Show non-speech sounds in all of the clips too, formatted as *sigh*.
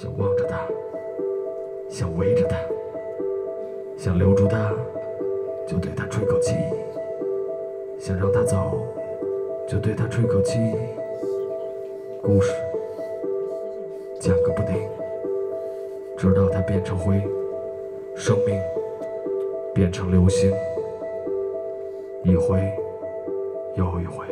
想望着他，想围着他，想留住他，就对他吹口气；想让他走，就对他吹口气。故事讲个不停，直到它变成灰，生命变成流星，一回又一回。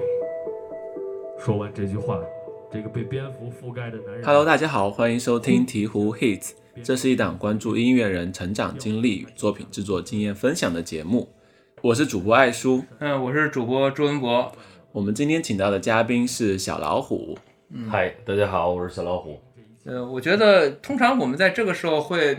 说完这句话，这个被蝙蝠覆盖的男人。Hello，大家好，欢迎收听鹈鹕 Hits，这是一档关注音乐人成长经历与作品制作经验分享的节目。我是主播艾叔，嗯，我是主播朱文博。我们今天请到的嘉宾是小老虎。嗨，大家好，我是小老虎。呃，我觉得通常我们在这个时候会，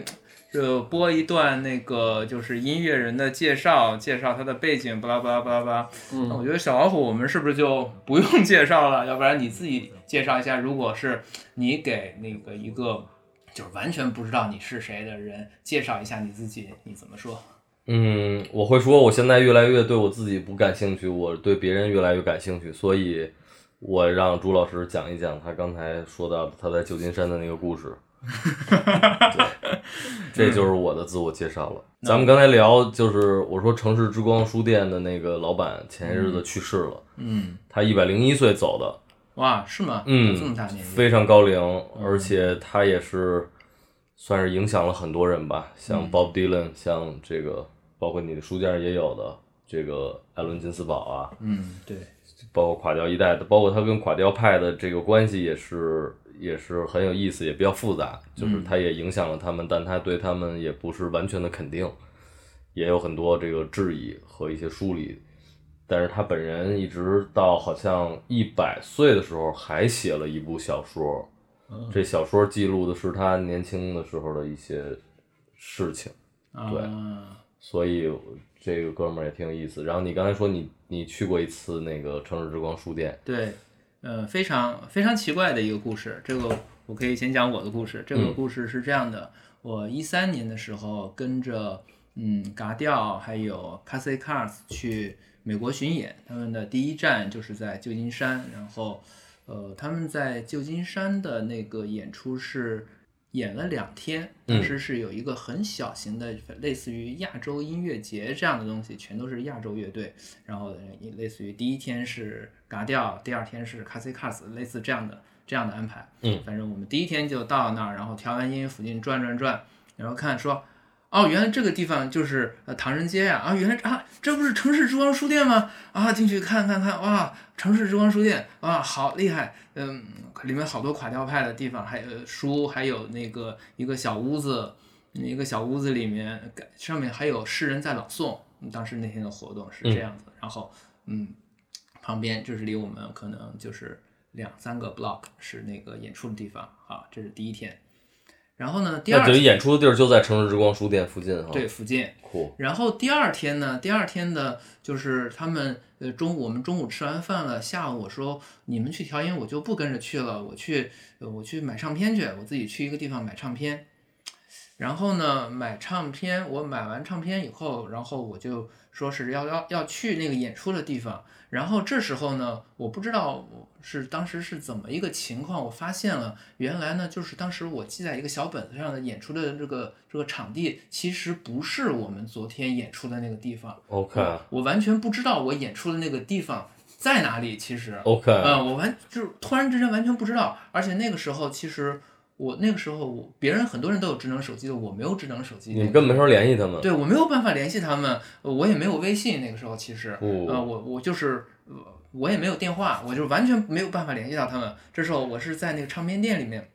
呃，播一段那个就是音乐人的介绍，介绍他的背景，巴拉巴拉巴拉巴拉。嗯，我觉得小老虎，我们是不是就不用介绍了？要不然你自己介绍一下，如果是你给那个一个就是完全不知道你是谁的人介绍一下你自己，你怎么说？嗯，我会说，我现在越来越对我自己不感兴趣，我对别人越来越感兴趣，所以我让朱老师讲一讲他刚才说到的他在旧金山的那个故事。*laughs* 对，这就是我的自我介绍了。咱们刚才聊，就是我说城市之光书店的那个老板前些日子去世了，嗯，他一百零一岁走的，哇，是吗？嗯这么大年纪，非常高龄，而且他也是算是影响了很多人吧，像 Bob Dylan，像这个包括你的书架上也有的这个艾伦金斯堡啊，嗯，对，包括垮掉一代的，包括他跟垮掉派的这个关系也是也是很有意思，也比较复杂，就是他也影响了他们，但他对他们也不是完全的肯定，也有很多这个质疑和一些梳理。但是他本人一直到好像一百岁的时候，还写了一部小说。这小说记录的是他年轻的时候的一些事情，对啊所以这个哥们儿也挺有意思。然后你刚才说你你去过一次那个城市之光书店，对，呃，非常非常奇怪的一个故事。这个我可以先讲我的故事。这个嗯故事是这样的：我一三年的时候跟着嗯嘎调还有 Casey Cars 去美国巡演，他们的第一站就是在旧金山，然后呃他们在旧金山的那个演出是。演了两天，当时是有一个很小型的，类似于亚洲音乐节这样的东西，全都是亚洲乐队。然后也类似于第一天是嘎掉，第二天是 c a s i Cars，类似这样的这样的安排。嗯，反正我们第一天就到那儿，然后调完音附近转转转，然后看说，哦，原来这个地方就是呃唐人街呀、啊，原来啊这不是城市之光书店吗？啊，进去看看看，哇，城市之光书店，哇，好厉害，嗯，里面好多垮掉派的地方，还有书，还有那个一个小屋子。一个小屋子里面，上面还有诗人在朗诵。当时那天的活动是这样子，然后嗯，旁边就是离我们可能就是两三个 block 是那个演出的地方啊，这是第一天。然后呢，第二那等于演出的地儿就在城市之光书店附近哈。对，附近，酷。然后第二天呢，第二天的就是他们呃中午我们中午吃完饭了，下午我说你们去调音，我就不跟着去了，我去呃我去买唱片去，我自己去一个地方买唱片。然后呢，买唱片，我买完唱片以后，然后我就说是要要要去那个演出的地方。然后这时候呢，我不知道我是当时是怎么一个情况，我发现了原来呢，就是当时我记在一个小本子上的演出的这个这个场地，其实不是我们昨天演出的那个地方。OK 我完全不知道我演出的那个地方在哪里。其实，OK，嗯，我完就是突然之间完全不知道，而且那个时候其实我那个时候我别人很多人都有智能手机的，我没有智能手机。你们根本没法联系他们。对我没有办法联系他们，呃我也没有微信。那个时候其实，哦呃，我我就是呃我也没有电话，我就完全没有办法联系到他们。这时候我是在那个唱片店里面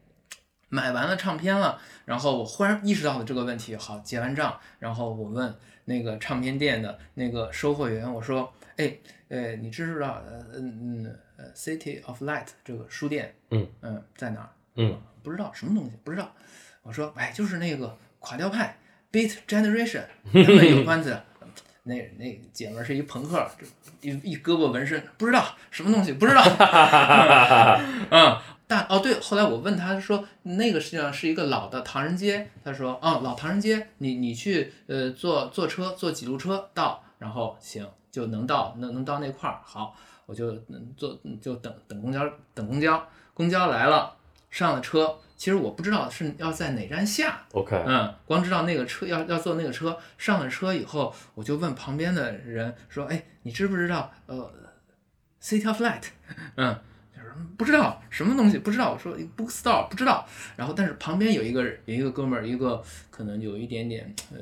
买完了唱片了，然后我忽然意识到了这个问题。好，结完账，然后我问那个唱片店的那个收货员，我说：“哎，呃，你知不知道呃嗯嗯呃 City of Light 这个书店？嗯嗯，在哪儿？嗯，不知道什么东西，不知道。我说，哎，就是那个垮掉派 Beat Generation 他们有关的。那那姐们儿是一朋克，这一一胳膊纹身，不知道什么东西，不知道。嗯，但哦对，后来我问他说，那个实际上是一个老的唐人街。他说，哦，老唐人街，你你去呃坐坐车坐几路车到，然后行就能到能能到那块儿。好，我就嗯坐就等等公交等公交，公交来了。上了车，其实我不知道是要在哪站下，OK，嗯，光知道那个车要要坐那个车，上了车以后，我就问旁边的人说：“哎，你知不知道呃，City of Light？” 嗯，就是不知道什么东西，不知道。我说 Bookstore 不知道。然后，但是旁边有一个有一个哥们儿，一个可能有一点点嗯。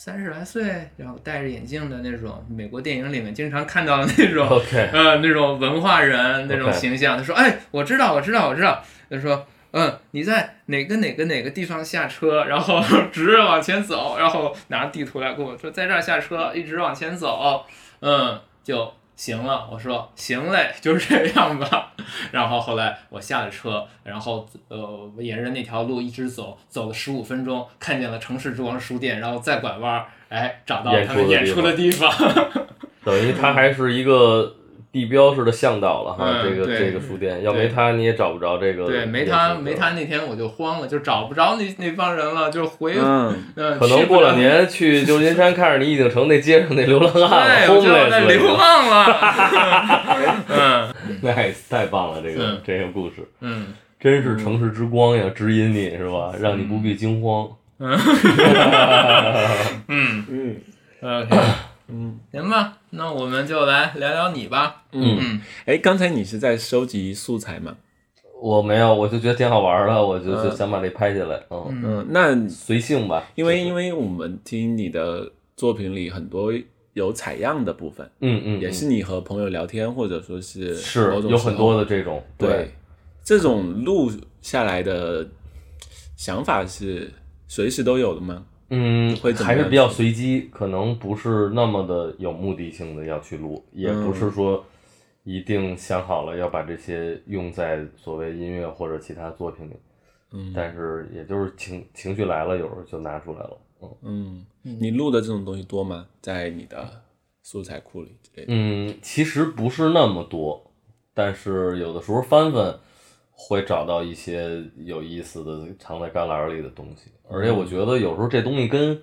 三十来岁，然后戴着眼镜的那种，美国电影里面经常看到的那种 *laughs* 呃，那种文化人那种形象。他说：“哎，我知道，我知道，我知道。”他说：“嗯，你在哪个哪个哪个地方下车，然后 *laughs* 直着往前走，然后拿地图来跟我说，在这儿下车，一直往前走，嗯，就行了。”我说：“行嘞，就这样吧。*laughs* ”然后后来我下了车，然后呃，沿着那条路一直走，走了十五分钟，看见了城市之光书店，然后再拐弯儿，哎，找到他们演出的地方。*laughs* 等于他还是一个地标式的向导了哈，嗯这个这个书店，要没他你也找不着这个。对，没他没他那天我就慌了，就找不着那那帮人了，就回嗯，嗯，可能过两年去旧金山看着你已经成那街上那流浪汉了对，我就要在流浪了。*laughs* *laughs* 嗯，nice，太棒了，这个嗯这个故事嗯真是城市之光呀，指引你是吧？让你不必惊慌。*laughs* 嗯嗯，OK，嗯行吧，那我们就来聊聊你吧。嗯，嗯。哎，刚才你是在收集素材吗？我没有，我就觉得挺好玩的，我就就嗯。想把这拍下来，嗯，嗯。嗯，那随性吧。因为因为我们听你的作品里很多有采样的部分，嗯嗯，也是你和朋友聊天，或者说是是有很多的这种对，这种录下来的想法是随时都有的吗？嗯还是比较随机，可能不是那么的有目的性的要去录，也不嗯是说一定想好了要把这些用在所谓音乐或者其他作品里，嗯但是也就是情情绪来了，有时候就拿出来了。嗯嗯，你录的这种东西多吗？在你的素材库里之类的？嗯，其实不是那么多，但是有的时候翻翻会找到一些有意思的藏在旮旯里的东西，而且我觉得有时候这东西跟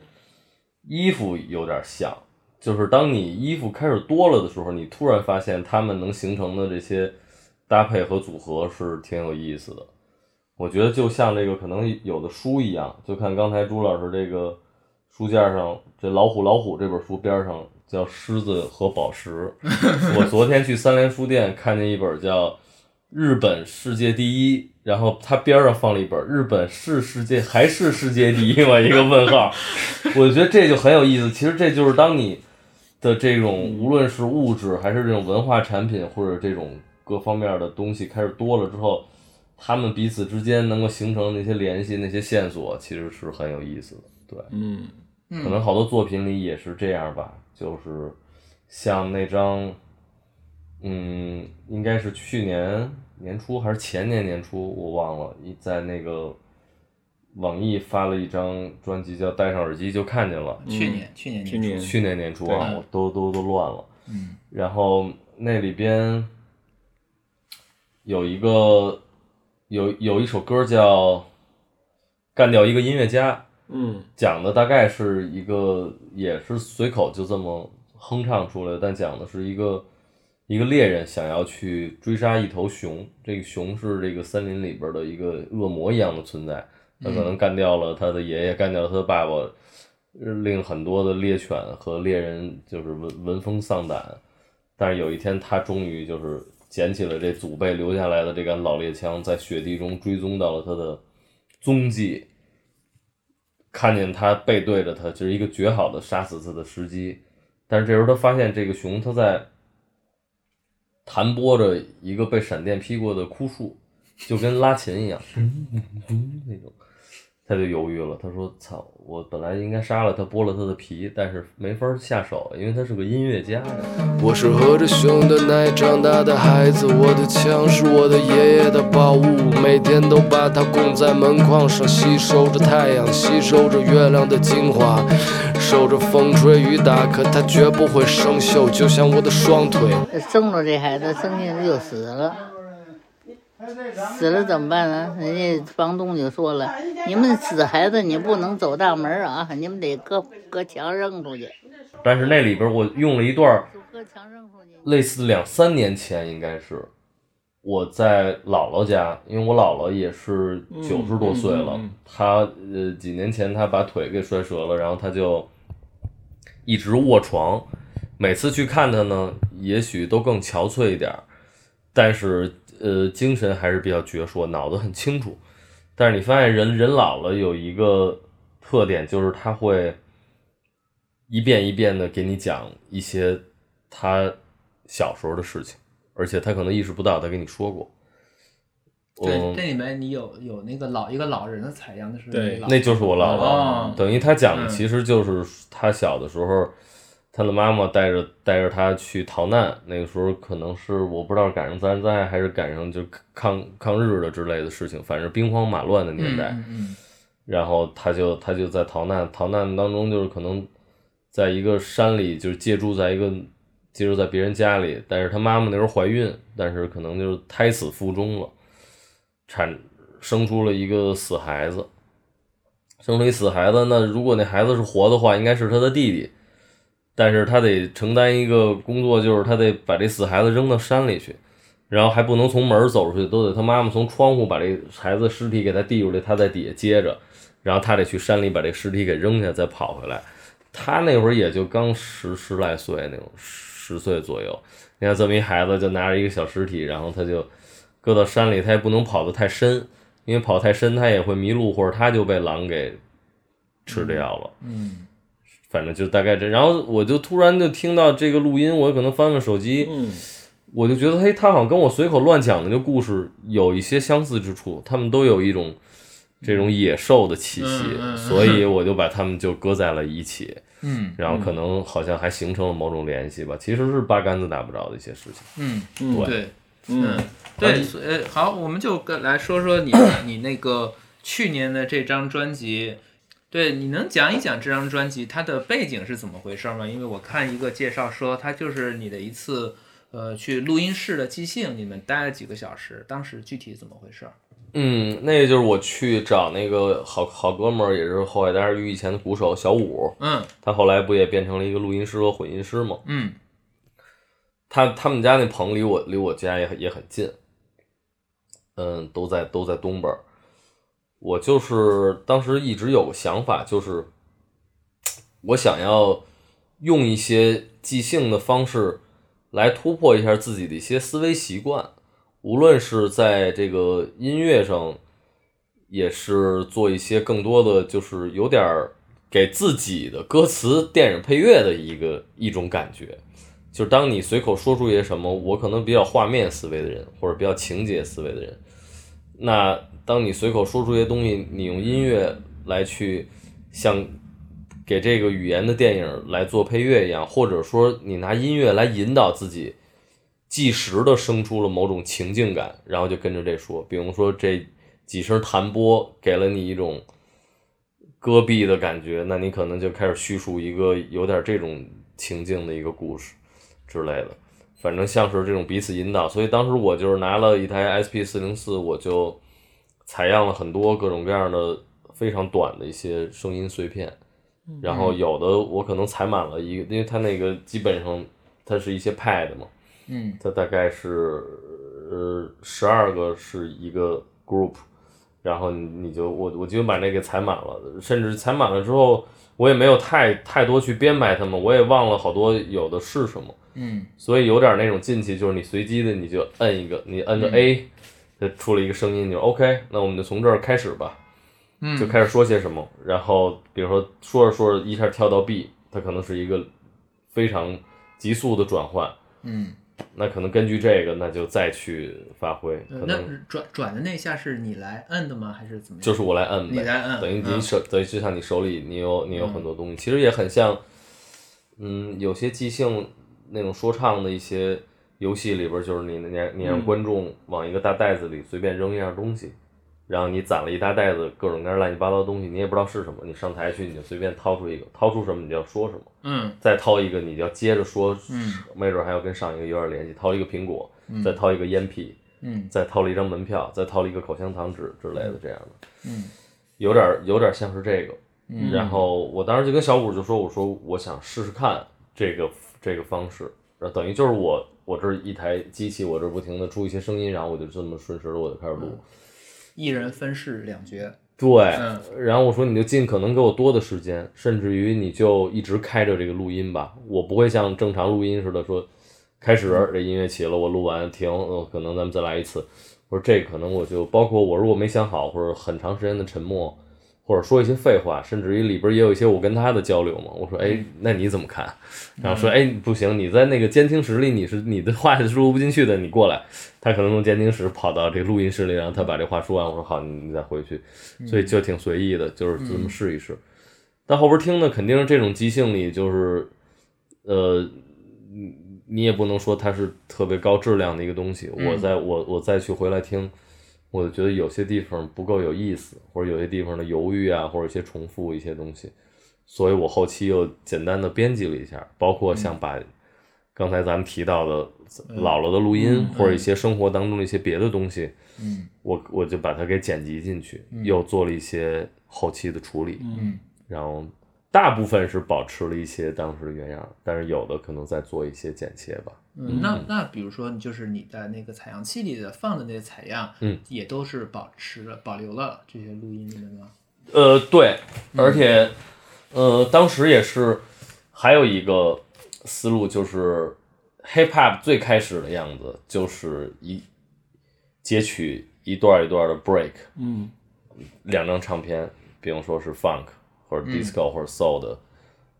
衣服有点像，就是当你衣服开始多了的时候，你突然发现它们能形成的这些搭配和组合是挺有意思的。我觉得就像这个可能有的书一样，就看刚才朱老师这个书架上这《老虎老虎》这本书边上叫《狮子和宝石》。*laughs* 我昨天去三联书店看见一本叫《日本世界第一》，然后它边上放了一本《日本是世界还是世界第一》吗？一个问号。*laughs* 我觉得这就很有意思。其实这就是当你的这种无论是物质还是这种文化产品或者这种各方面的东西开始多了之后，他们彼此之间能够形成那些联系、那些线索，其实是很有意思的。对，嗯可能好多作品里也是这样吧，就是像那张，嗯，应该是去年年初还是前年年初，我忘了，一在那个网易发了一张专辑叫《戴上耳机就看见了》，去年去年去年去年年初啊，对我都都都乱了。嗯然后那里边有一个有有一首歌叫《干掉一个音乐家》，嗯讲的大概是一个也是随口就这么哼唱出来的，但讲的是一个一个猎人想要去追杀一头熊，这个熊是这个森林里边的一个恶魔一样的存在，他可能干掉了他的爷爷，干掉了他的爸爸，呃令很多的猎犬和猎人就是闻闻风丧胆。但是有一天，他终于就是捡起了这祖辈留下来的这杆老猎枪，在雪地中追踪到了他的踪迹，看见他背对着他，就是一个绝好的杀死他的时机。但是这时候他发现这个熊，他在弹拨着一个被闪电劈过的枯树，就跟拉琴一样，*laughs* 那种。他就犹豫了，他说：“操，我本来应该杀了他，剥了他的皮，但是没法下手，因为他是个音乐家。”我是喝着熊的奶长大的孩子，我的枪是我的爷爷的宝物，每天都把它供在门框上，吸收着太阳，吸收着月亮的精华，受着风吹雨打，可它绝不会生锈，就像我的双腿。生了这孩子，生下来就死了，死了怎么办呢？人家房东就说了，你们死孩子你不能走大门啊，你们得搁搁墙扔出去，但是那里边我用了一段。类似两三年前应该是，我在姥姥家，因为我姥姥也是九十多岁了，嗯嗯嗯她呃几年前她把腿给摔折了，然后她就一直卧床。每次去看他呢，也许都更憔悴一点，但是呃精神还是比较矍铄，脑子很清楚。但是你发现人人老了有一个特点，就是他会一遍一遍的给你讲一些他小时候的事情，而且他可能意识不到他跟你说过。对，嗯。这里面你有有那个老一个老人的采样，那是对那就是我姥姥，哦等于他讲的嗯。其实就是他小的时候，他的妈妈带着带着他去逃难，那个时候可能是我不知道赶上自然灾害还是赶上就抗抗日的之类的事情，反正兵荒马乱的年代。嗯嗯。然后他就他就在逃难，逃难当中就是可能在一个山里，就是借住在一个借住在别人家里，但是他妈妈那时候怀孕，但是可能就是胎死腹中了，产生出了一个死孩子，生出一死孩子，那如果那孩子是活的话，应该是他的弟弟，但是他得承担一个工作，就是他得把这死孩子扔到山里去。然后还不能从门走出去，都得他妈妈从窗户把这孩子尸体给他递出来，他在底下接着，然后他得去山里把这尸体给扔下，再跑回来。他那会儿也就刚十十来岁那种，十岁左右。你看这么一孩子，就拿着一个小尸体，然后他就搁到山里，它也不能跑得太深，因为跑太深它也会迷路，或者它就被狼给吃掉了。嗯反正就大概这。然后我就突然就听到这个录音，我可能翻翻手机，嗯我就觉得，嘿，他好像跟我随口乱讲的这故事有一些相似之处，他们都有一种这种野兽的气息，所以我就把他们就搁在了一起，嗯然后可能好像还形成了某种联系吧。其实是八竿子打不着的一些事情。嗯，嗯对，嗯嗯，对，所好，我们就跟来说说你你那个去年的这张专辑，对，你能讲一讲这张专辑它的背景是怎么回事吗？因为我看一个介绍说，它就是你的一次呃去录音室的即兴，你们待了几个小时，当时具体怎么回事？嗯，那个就是我去找那个好好哥们儿，也是后海大鱼以前的鼓手小五，嗯他后来不也变成了一个录音师和混音师吗？嗯他他们家那棚离我离我家也也很近，嗯，都在都在东边。我就是当时一直有个想法，就是我想要用一些即兴的方式来突破一下自己的一些思维习惯，无论是在这个音乐上，也是做一些更多的，就是有点给自己的歌词、电影配乐的一个一种感觉。就是当你随口说出一些什么，我可能比较画面思维的人，或者比较情节思维的人，那当你随口说出一些东西，你用音乐来去像给这个语言的电影来做配乐一样，或者说你拿音乐来引导自己，即时的生出了某种情境感，然后就跟着这说。比如说这几声弹拨给了你一种戈壁的感觉，那你可能就开始叙述一个有点这种情境的一个故事之类的。反正像是这种彼此引导，所以当时我就是拿了一台 SP 四零四，我就采样了很多各种各样的非常短的一些声音碎片，然后有的我可能采满了一个，因为它那个基本上它是一些 pad 嘛，嗯。它大概是呃十二个是一个 group，然后你你就我我就把那个采满了，甚至采满了之后，我也没有太太多去编排它们，我也忘了好多有的是什么，嗯所以有点那种进去，就是你随机的你就摁一个，你摁着 A，它出了一个声音，你就 OK，那我们就从这儿开始吧，嗯，就开始说些什么，然后比如说说着说着一下跳到 B，它可能是一个非常急速的转换。嗯，那可能根据这个，那就再去发挥，呃那可能转转的那下是你来摁的吗？还是怎么样？就是我来摁呗，你来摁等于你嗯手，等于就像你手里你有你有很多东西，其实也很像，嗯，有些即兴那种说唱的一些游戏里边，就是你你你让嗯观众往一个大袋子里随便扔一样东西，然后你攒了一大袋子各种各样乱七八糟的东西，你也不知道是什么，你上台去你就随便掏出一个，掏出什么你就要说什么。嗯再掏一个，你就要接着说，嗯没准还要跟上一个有点联系。掏一个苹果，再掏一个烟屁，嗯再掏了一张门票，再掏了一个口香糖纸之类的这样的，嗯有点有点像是这个。嗯然后我当时就跟小五就说，我说我想试试看这个这个方式，然后等于就是我我这一台机器，我这不停的出一些声音，然后我就这么顺时我就开始录。一人分饰两角。对，嗯然后我说你就尽可能给我多的时间，甚至于你就一直开着这个录音吧，我不会像正常录音似的说，开始这音乐起了，我录完停，呃，可能咱们再来一次。我说这可能我就包括我如果没想好，或者很长时间的沉默，或者说一些废话，甚至于里边也有一些我跟他的交流嘛。我说哎，那你怎么看？然后说哎不行，你在那个监听室里，你是你的话是录不进去的，你过来。他可能从监听室跑到这个录音室里，然后他把这话说完。我说好，你你再回去。所以就挺随意的，就是这么试一试。但后边听的肯定是这种即兴里，就是呃，你你也不能说它是特别高质量的一个东西。我再我我再去回来听，我就觉得有些地方不够有意思，或者有些地方的犹豫啊，或者一些重复一些东西。所以我后期又简单的编辑了一下，包括像把刚才咱们提到的姥姥的录音，或者一些生活当中的一些别的东西，嗯。我我就把它给剪辑进去，又做了一些后期的处理，嗯。然后大部分是保持了一些当时的原样，但是有的可能在做一些剪切吧。嗯，那那比如说，就是你在那个采样器里的放的那些采样，嗯，也都是保持了保留了这些录音里面吗？呃，对，而且呃，当时也是还有一个思路，就是 hip hop 最开始的样子，就是一截取一段一段的 break，嗯两张唱片，比如说是 funk 或者 disco 或者 soul 的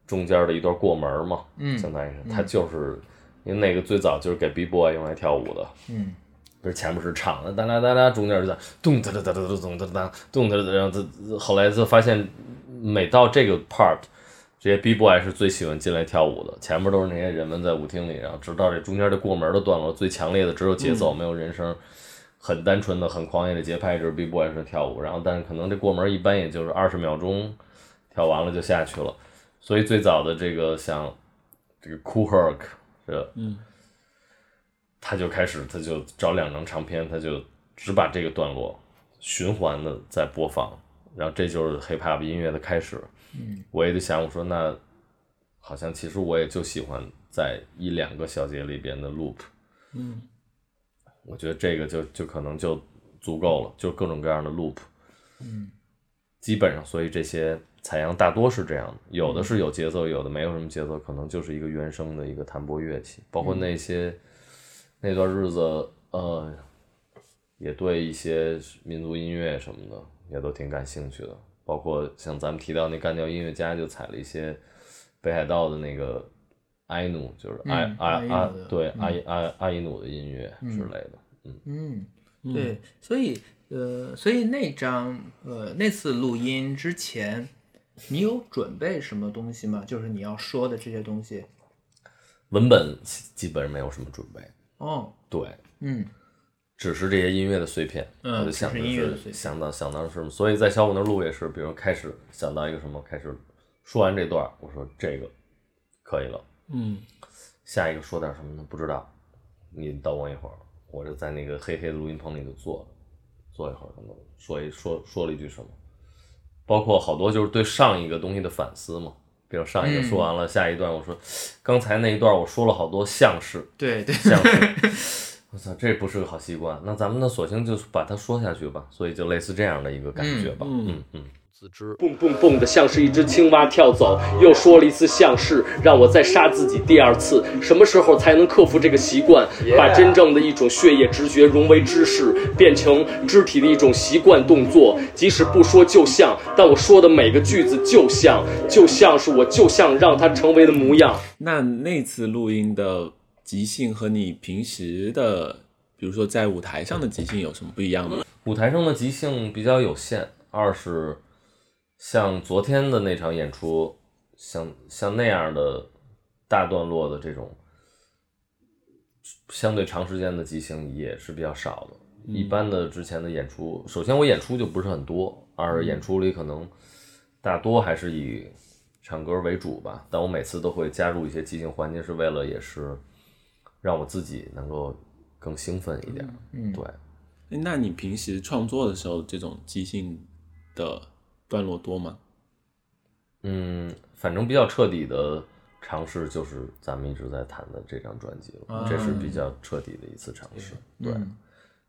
中间的一段过门嘛，嗯相当于是它就是因为那个最早就是给 b boy 用来跳舞的，嗯。不是前面是唱的哒啦哒啦，中间是在咚哒哒哒哒哒咚哒哒咚哒哒，然后他后来就发现每到这个 part。这些 B boy 是最喜欢进来跳舞的，前面都是那些人们在舞厅里，然后直到这中间这过门的段落，最强烈的只有节奏，没有人声，很单纯的、很狂野的节拍，就是 B boy 是跳舞，然后但是可能这过门一般也就是二十秒钟，跳完了就下去了，所以最早的这个像这个 Cool Herc 这，嗯，他就开始他就找两张唱片，他就只把这个段落循环的在播放，然后这就是 hip hop 音乐的开始。嗯，我也就想，我说那好像其实我也就喜欢在一两个小节里边的 loop。嗯，我觉得这个就就可能就足够了，就各种各样的 loop。嗯，基本上，所以这些采样大多是这样的，有的是有节奏，有的没有什么节奏，可能就是一个原声的一个弹拨乐器。包括那些、那段日子，呃，也对一些民族音乐什么的也都挺感兴趣的。包括像咱们提到那干掉音乐家，就采了一些北海道的那个埃努，就是阿嗯阿阿阿伊努的对嗯阿伊阿阿伊努的音乐之类的。嗯，对，所以呃，所以那张呃那次录音之前，你有准备什么东西吗？就是你要说的这些东西。文本基本上没有什么准备，哦，对，嗯。只是这些音乐的碎片，嗯我就想的只是音乐的碎片。想到想到是什么，所以在小五那儿录也是，比如开始想到一个什么，开始说完这段，我说这个可以了，嗯。下一个说点什么呢？不知道，你等我一会儿，我就在那个黑黑的录音棚里头坐，坐一会儿，可能。说一说说了一句什么，包括好多就是对上一个东西的反思嘛。比如上一个说完了，下一段我说，刚才那一段我说了好多像是，对对，像是，我操，这不是个好习惯。那咱们呢，索性就把它说下去吧。所以就类似这样的一个感觉吧。嗯嗯嗯。自知。蹦蹦蹦的像是一只青蛙跳走，又说了一次像是，让我再杀自己第二次。什么时候才能克服这个习惯，把真正的一种血液直觉融为知识，变成肢体的一种习惯动作？即使不说就像，但我说的每个句子就像，就像是我就像让它成为的模样。那那次录音的即兴和你平时的，比如说在舞台上的即兴有什么不一样吗？舞台上的即兴比较有限，二是像昨天的那场演出，像像那样的大段落的这种相对长时间的即兴也是比较少的。一般的之前的演出，首先我演出就不是很多，二演出里可能大多还是以唱歌为主吧。但我每次都会加入一些即兴环节，是为了也是让我自己能够更兴奋一点。嗯对。诶那你平时创作的时候，这种即兴的段落多吗？嗯，反正比较彻底的尝试就是咱们一直在谈的这张专辑了，啊这是比较彻底的一次尝试。对，嗯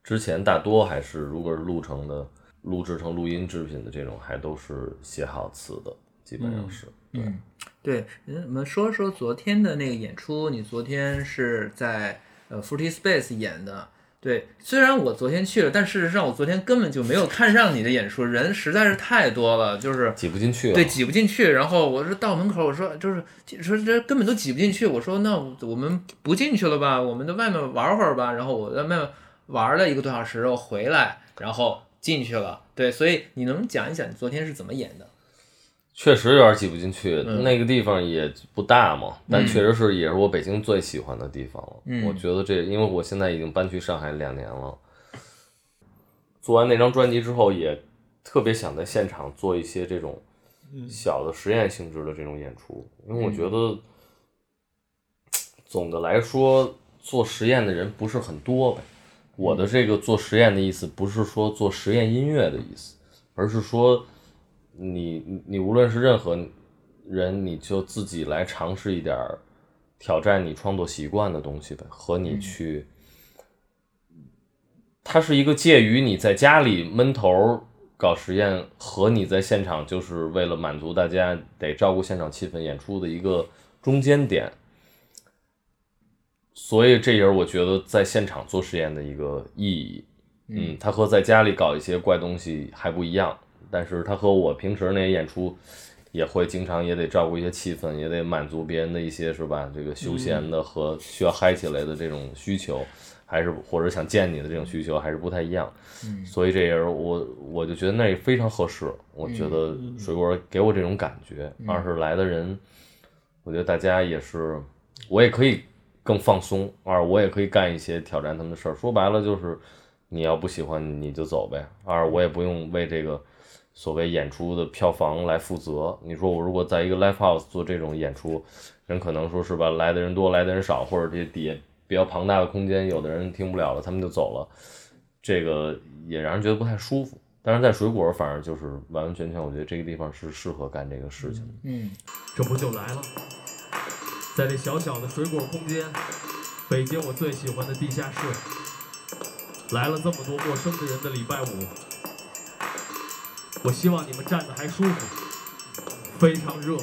之前大多还是如果是录成的、录制成录音制品的这种，还都是写好词的，基本上是。对，嗯，对，嗯我们说说昨天的那个演出，你昨天是在呃 Forty Space 演的。对，虽然我昨天去了，但事实上我昨天根本就没有看上你的演出，人实在是太多了，就是挤不进去了。对，挤不进去。然后我是到门口，我说就是说这根本都挤不进去。我说那我们不进去了吧，我们在外面玩会儿吧。然后我在外面玩了一个多小时，我回来，然后进去了。对，所以你能讲一讲你昨天是怎么演的？确实有点挤不进去，嗯那个地方也不大嘛，但嗯确实是也是我北京最喜欢的地方了。嗯我觉得这，因为我现在已经搬去上海两年了，做完那张专辑之后，也特别想在现场做一些这种小的实验性质的这种演出，因为我觉得总的来说做实验的人不是很多呗。我的这个做实验的意思，不是说做实验音乐的意思，而是说。你你你无论是任何人，你就自己来尝试一点挑战你创作习惯的东西呗，和你去，它是一个介于你在家里闷头搞实验和你在现场就是为了满足大家得照顾现场气氛演出的一个中间点，所以这也是我觉得在现场做实验的一个意义。嗯，它和在家里搞一些怪东西还不一样。但是他和我平时那些演出也会经常也得照顾一些气氛，也得满足别人的一些是吧？这个休闲的和需要嗨起来的这种需求，还是或者想见你的这种需求还是不太一样。嗯所以这也是我我就觉得那也非常合适。我觉得水果给我这种感觉，二是来的人，我觉得大家也是，我也可以更放松，二我也可以干一些挑战他们的事儿。说白了就是，你要不喜欢你就走呗。二我也不用为这个。所谓演出的票房来负责，你说我如果在一个 live house 做这种演出，人可能说是吧，来的人多，来的人少，或者这底下比较庞大的空间，有的人听不了了，他们就走了，这个也让人觉得不太舒服。但是在水果，反而就是完完全全，我觉得这个地方是适合干这个事情的。嗯，这不就来了，在这小小的水果空间，北京我最喜欢的地下室，来了这么多陌生的人的礼拜五。我希望你们站的还舒服，非常热，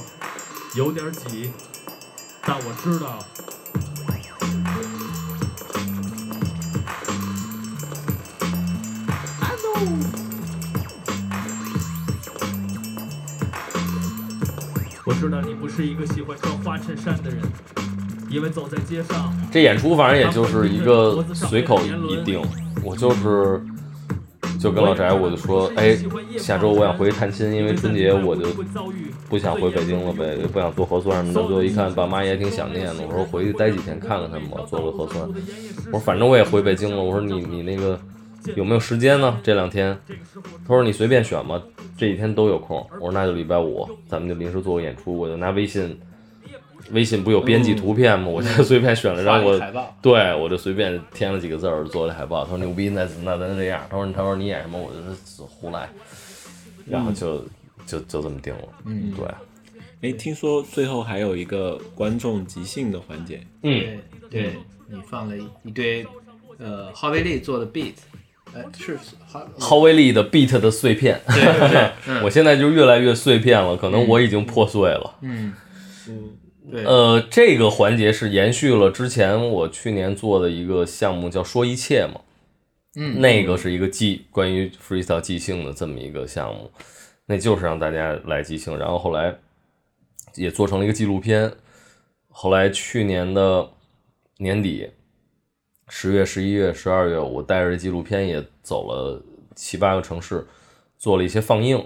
有点挤，但我知道。我知道你不是一个喜欢穿花衬衫的人，因为走在街上，这演出反正也就是一个随口一定，我就是就跟老翟我就说，哎，下周我想回去探亲，因为春节我就不想回北京了呗，也不想做核酸什么的。最后一看，爸妈也挺想念的，我说回去待几天看看他们吧，做个核酸。我说反正我也回北京了，我说你你那个有没有时间呢？这两天？他说你随便选吧，这几天都有空。我说那就礼拜五，咱们就临时做个演出，我就拿微信。微信不有编辑图片吗？我就随便选了张我，对我就随便添了几个字儿做了海报。他说牛逼，那那咱这样。他说他说你演什么？我就是胡来，然后就就就这么定了。嗯，对。哎，听说最后还有一个观众即兴的环节。嗯，对，对你放了一堆呃哈维利做的 beat，哎是哈哈维利的 beat 的碎片。对对对，嗯 *laughs* 我现在就越来越碎片了，可能我已经破碎了。嗯嗯，对，呃，这个环节是延续了之前我去年做的一个项目，叫说一切嘛。嗯，那个是一个即关于 freestyle 即兴的这么一个项目，那就是让大家来即兴，然后后来也做成了一个纪录片。后来去年的年底，十月、十一月、十二月，我带着这纪录片也走了七八个城市，做了一些放映。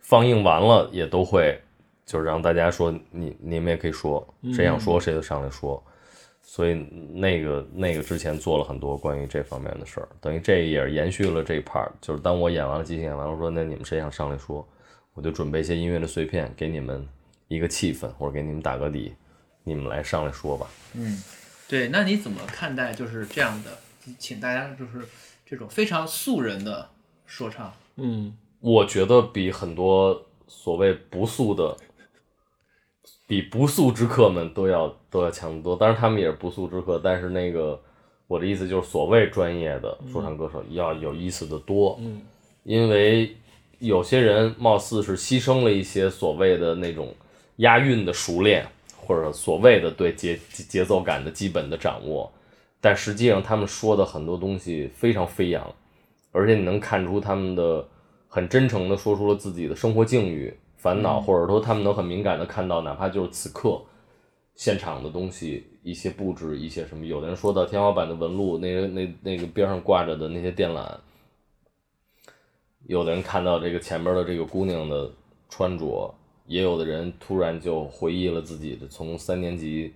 放映完了也都会，就是让大家说你你们也可以说，谁想说谁就上来说。所以那个那个之前做了很多关于这方面的事儿，等于这也是延续了这一 part。就是当我演完了即兴演完了，我说那你们谁想上来说，我就准备一些音乐的碎片给你们一个气氛，或者给你们打个底，你们来上来说吧。嗯，对，那你怎么看待就是这样的，请大家就是这种非常素人的说唱？嗯，我觉得比很多所谓不素的比不速之客们都要都要强得多。当然他们也是不速之客，但是那个我的意思就是，所谓专业的说唱歌手要有意思的多。嗯，因为有些人貌似是牺牲了一些所谓的那种押韵的熟练，或者所谓的对节节奏感的基本的掌握，但实际上他们说的很多东西非常飞扬，而且你能看出他们的很真诚的说出了自己的生活境遇、烦恼，或者说他们能很敏感的看到，哪怕就是此刻现场的东西、一些布置、一些什么。有的人说到天花板的纹路，那个那那个边上挂着的那些电缆。有的人看到这个前面的这个姑娘的穿着，也有的人突然就回忆了自己的从三年级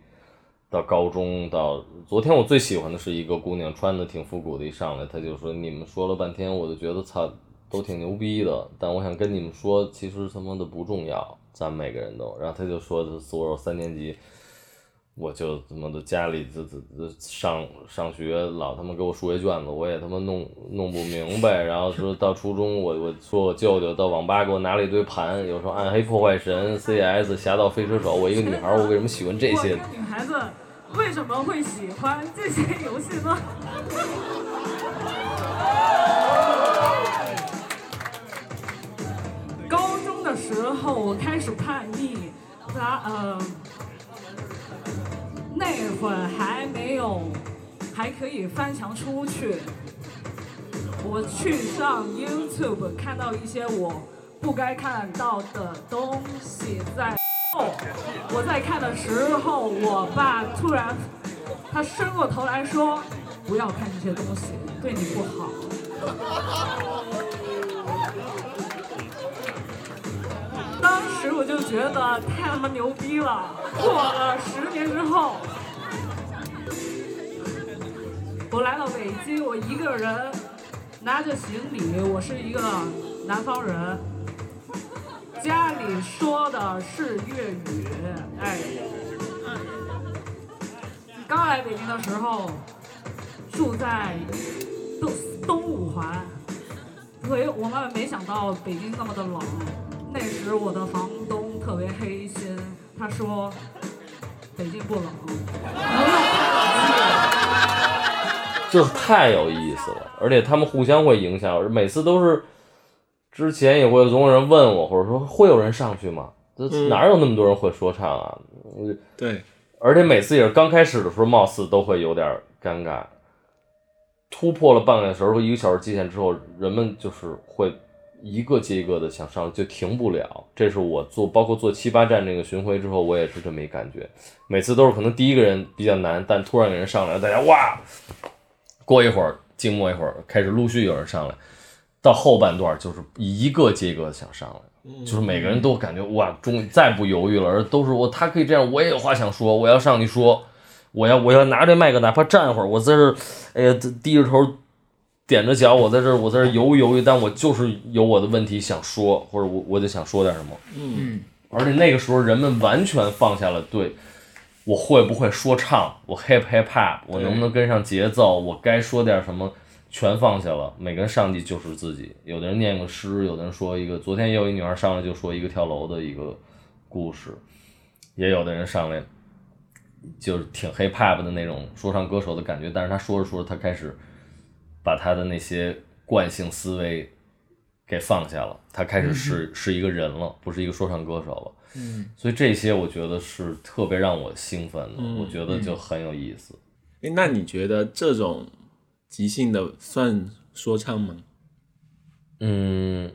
到高中到昨天，我最喜欢的是一个姑娘穿的挺复古的，一上来她就说：“你们说了半天，我就觉得操都挺牛逼的，但我想跟你们说，其实他妈的不重要，咱每个人都。”然后他就说：“他所有三年级。”我就他妈的家里这这这上上学老他妈给我数学卷子，我也他妈弄弄不明白。然后说到初中，我我说我舅舅到网吧给我拿了一堆盘，有时候暗黑破坏神、CS、侠盗飞车手。我一个女孩，我为什么喜欢这些？女孩子为什么会喜欢这些游戏呢？*laughs* 时候我开始叛逆，他呃。那会还没有，还可以翻墙出去。我去上 YouTube 看到一些我不该看到的东西，在我在看的时候，我爸突然他伸过头来说：“不要看这些东西，对你不好。”时我就觉得太他妈牛逼了。过了十年之后，我来到北京，我一个人拿着行李，我是一个南方人，家里说的是粤语，哎，刚来北京的时候住在东东五环，所以我们没想到北京那么的冷。那时我的房东特别黑心，他说北京不冷，*laughs* 就是太有意思了，而且他们互相会影响，每次都是之前也会总有人问我，或者说会有人上去吗？这哪有那么多人会说唱啊？对，而且每次也是刚开始的时候，貌似都会有点尴尬，突破了半个小时或一个小时极限之后，人们就是会。一个接一个的想上，就停不了。这是我做，包括做七八站这个巡回之后，我也是这么一感觉。每次都是可能第一个人比较难，但突然有人上来，大家哇，过一会儿静默一会儿，开始陆续有人上来，到后半段就是一个接一个的想上来，就是每个人都感觉哇，终于再不犹豫了，而都是我，他可以这样，我也有话想说，我要上去说，我要我要拿着麦克，哪怕站会儿，我在这，哎呀，低着头。踮着脚，我在这儿，我在这儿犹豫犹豫，但我就是有我的问题想说，或者我我就想说点什么。嗯，而且那个时候人们完全放下了对我会不会说唱，我 hip hip hop，我能不能跟上节奏，我该说点什么，全放下了。每个人上去就是自己，有的人念个诗，有的人说一个。昨天也有一女孩上来就说一个跳楼的一个故事，也有的人上来就是挺 hip hop 的那种说唱歌手的感觉，但是他说着说着，他开始。把他的那些惯性思维给放下了，他开始是是一个人了，不是一个说唱歌手了。嗯，所以这些我觉得是特别让我兴奋的，我觉得就很有意思。哎，那你觉得这种即兴的算说唱吗？嗯，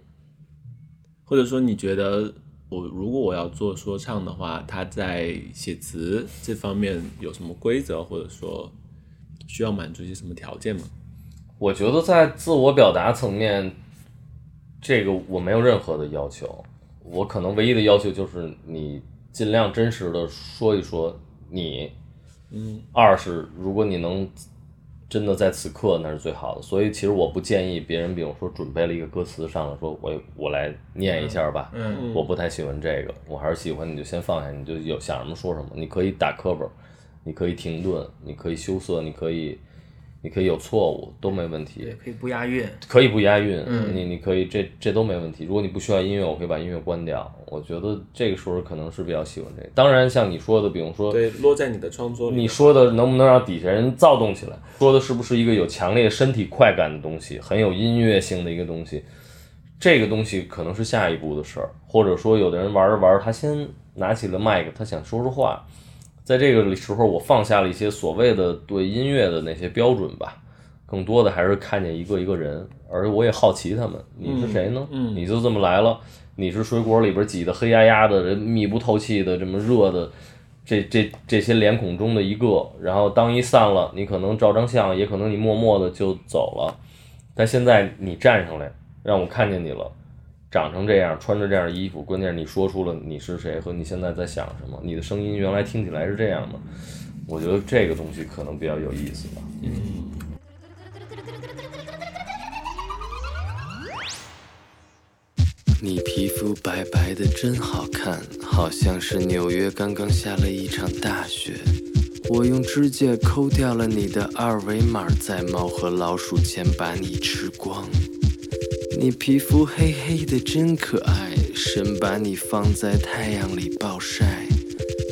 或者说你觉得我如果我要做说唱的话，他在写词这方面有什么规则，或者说需要满足一些什么条件吗？我觉得在自我表达层面，这个我没有任何的要求。我可能唯一的要求就是你尽量真实的说一说你。嗯。二是如果你能真的在此刻，那是最好的。所以其实我不建议别人，比如说准备了一个歌词上来说，我我来念一下吧。嗯。我不太喜欢这个，我还是喜欢你就先放下，你就有想什么说什么。你可以打磕巴，你可以停顿，你可以羞涩，你可以。你可以有错误，都没问题对，。可以不押韵。可以不押韵，嗯你你可以这这都没问题。如果你不需要音乐，我可以把音乐关掉。我觉得这个时候可能是比较喜欢这个。当然，像你说的，比如说对，落在你的创作里。你说的能不能让底下人躁动起来？说的是不是一个有强烈身体快感的东西，很有音乐性的一个东西？这个东西可能是下一步的事儿，或者说有的人玩着玩着，他先拿起了麦克，他想说说话，在这个时候，我放下了一些所谓的对音乐的那些标准吧，更多的还是看见一个一个人，而我也好奇他们，你是谁呢？嗯嗯你就这么来了，你是水果里边挤得黑压压的人，密不透气的这么热的。这这这些脸孔中的一个，然后当一散了，你可能照张相，也可能你默默的就走了。但现在你站上来，让我看见你了，长成这样，穿着这样的衣服，关键是你说出了你是谁和你现在在想什么，你的声音原来听起来是这样的。我觉得这个东西可能比较有意思吧。嗯你皮肤白白的真好看，好像是纽约刚刚下了一场大雪。我用指甲抠掉了你的二维码，在猫和老鼠前把你吃光。你皮肤黑黑的真可爱，神把你放在太阳里暴晒。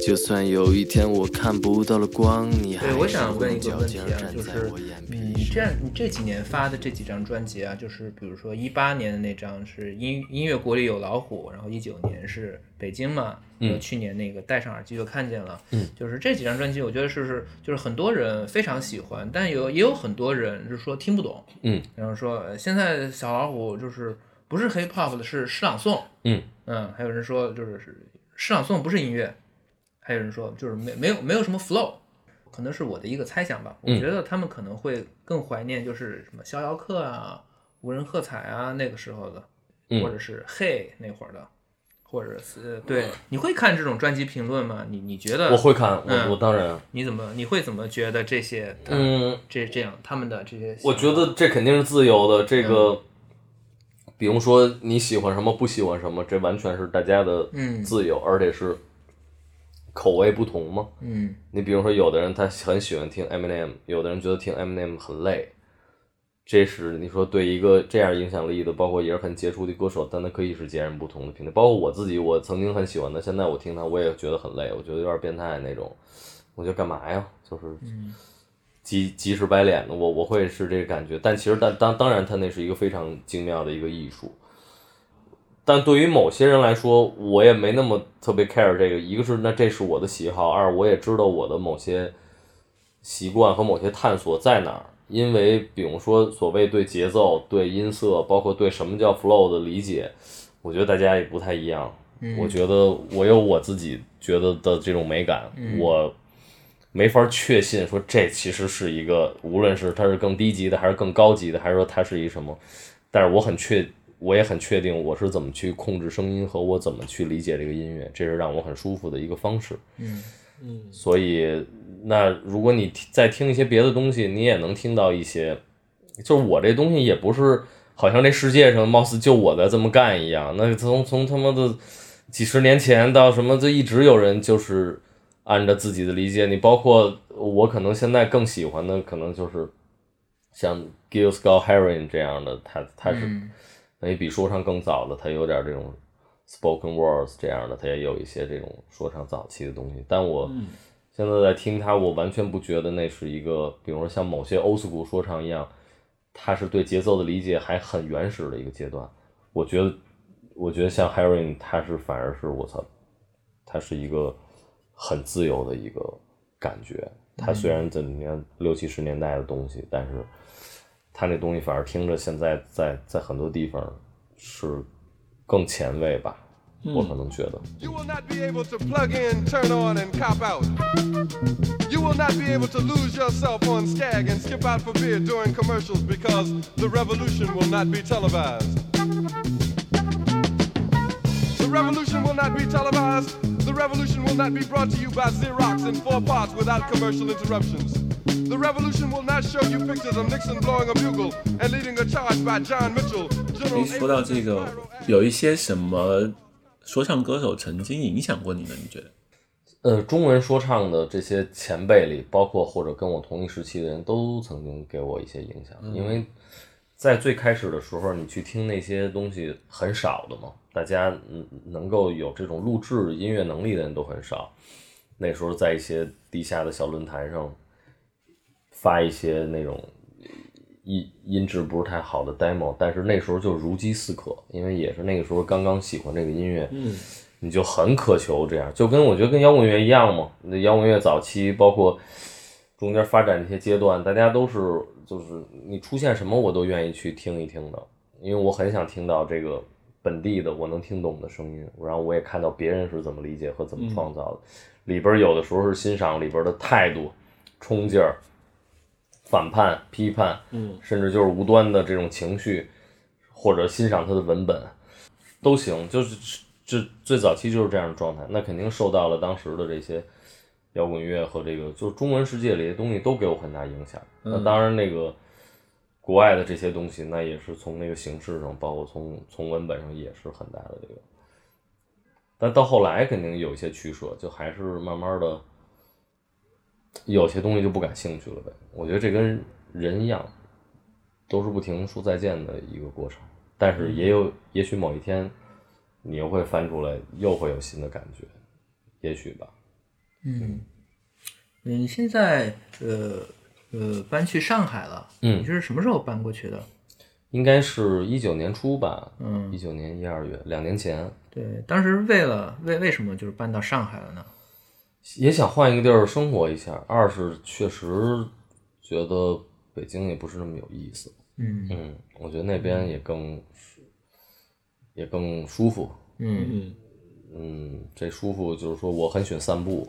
就算有一天我看不到了光，你还对，我是想问一个问题啊，就是在我眼皮你这。样，你这几年发的这几张专辑啊，就是比如说一八年的那张是音音乐国里有老虎，然后一九年是北京嘛，嗯。去年那个戴上耳机就看见了，嗯，就是这几张专辑，我觉得是是就是很多人非常喜欢，但有也有很多人就是说听不懂，嗯，然后说呃现在小老虎就是不是 hip hop 的是诗朗诵，嗯。嗯，还有人说就是是诗朗诵不是音乐，还有人说就是没没有没有什么 flow，可能是我的一个猜想吧。我嗯。觉得他们可能会更怀念就是什么逍遥客啊、无人喝彩啊那个时候的，嗯。或者是嘿那会儿的，或者是对，你会看这种专辑评论吗？你你觉得我会看，我、嗯我当然，你怎么你会怎么觉得这些嗯，这这样他们的这些？我觉得这肯定是自由的。这个，比如说你喜欢什么，不喜欢什么，这完全是大家的嗯自由，而且是口味不同嘛。嗯你比如说，有的人他很喜欢听 Eminem，有的人觉得听 Eminem 很累。这是你说对一个这样影响力的，包括也是很杰出的歌手，但他可以是截然不同的评价。包括我自己，我曾经很喜欢的，现在我听他，我也觉得很累，我觉得有点变态那种。我觉得干嘛呀？就是急急赤白脸的，我我会是这个感觉。但其实但当当然，他那是一个非常精妙的一个艺术。但对于某些人来说，我也没那么特别 care 这个。一个是那这是我的喜好，二我也知道我的某些习惯和某些探索在哪儿。因为比如说所谓对节奏、对音色，包括对什么叫 flow 的理解，我觉得大家也不太一样。我觉得我有我自己觉得的这种美感，我没法确信说这其实是一个，无论是它是更低级的，还是更高级的，还是说它是一什么，但是我很确，我也很确定我是怎么去控制声音和我怎么去理解这个音乐，这是让我很舒服的一个方式。嗯嗯，所以，那如果你听再听一些别的东西，你也能听到一些，就是我这东西也不是好像这世界上貌似就我在这么干一样。那从从他妈的几十年前到什么，就一直有人就是按照自己的理解。你包括我，可能现在更喜欢的，可能就是像 Gil Scott Heron 这样的，他他是嗯等于比说唱更早的，他有点这种 spoken words 这样的，他也有一些这种说唱早期的东西。但我现在在听他，我完全不觉得那是一个，比如说像某些 old school 说唱一样，他是对节奏的理解还很原始的一个阶段。我觉得，我觉得像 Heron，他是反而是我操，他是一个很自由的一个感觉。他虽然在你看六七十年代的东西，但是他那东西反而听着现在在在很多地方是更前卫吧，我可能觉得。 You will not be able to plug in, turn on, and cop out. You will not be able to lose yourself on Skag and skip out for beer during commercials because the revolution will not be televised. The revolution will not be televised. The revolution will not be brought to you by Xerox in four parts without commercial interruptions. The revolution will not show you pictures of Nixon blowing a bugle and leading a charge by John Mitchell. 诶，说到这个，有一些什么说唱歌手曾经影响过你呢？你觉得？呃，中文说唱的这些前辈里，包括或者跟我同一时期的人都曾经给我一些影响，因为在最开始的时候，你去听那些东西很少的嘛，大家嗯能够有这种录制音乐能力的人都很少。那时候在一些地下的小论坛上发一些那种音音质不是太好的 demo，但是那时候就如饥似渴，因为也是那个时候刚刚喜欢这个音乐，嗯，你就很渴求这样，就跟我觉得跟摇滚乐一样嘛。那摇滚乐早期包括中间发展这些阶段，大家都是就是你出现什么我都愿意去听一听的，因为我很想听到这个本地的我能听懂的声音，然后我也看到别人是怎么理解和怎么创造的。里边有的时候是欣赏里边的态度、冲劲儿、反叛、批判，嗯，甚至就是无端的这种情绪，或者欣赏他的文本，都行。就是这最早期就是这样的状态，那肯定受到了当时的这些摇滚乐和这个就是中文世界里的东西都给我很大影响。那当然，那个国外的这些东西，那也是从那个形式上，包括从从文本上也是很大的这个。但到后来肯定有一些取舍，就还是慢慢的，有些东西就不感兴趣了呗。我觉得这跟人一样，都是不停说再见的一个过程。但是也有，也许某一天，你又会翻出来，又会有新的感觉，也许吧。嗯，你现在呃呃搬去上海了，嗯你是什么时候搬过去的？应该是一九年初吧，嗯一九年一二月，两年前，对，当时为了为为什么就是搬到上海了呢？也想换一个地儿生活一下。二是确实觉得北京也不是那么有意思。嗯嗯，我觉得那边也更也更舒服。嗯嗯嗯，这舒服就是说我很喜欢散步。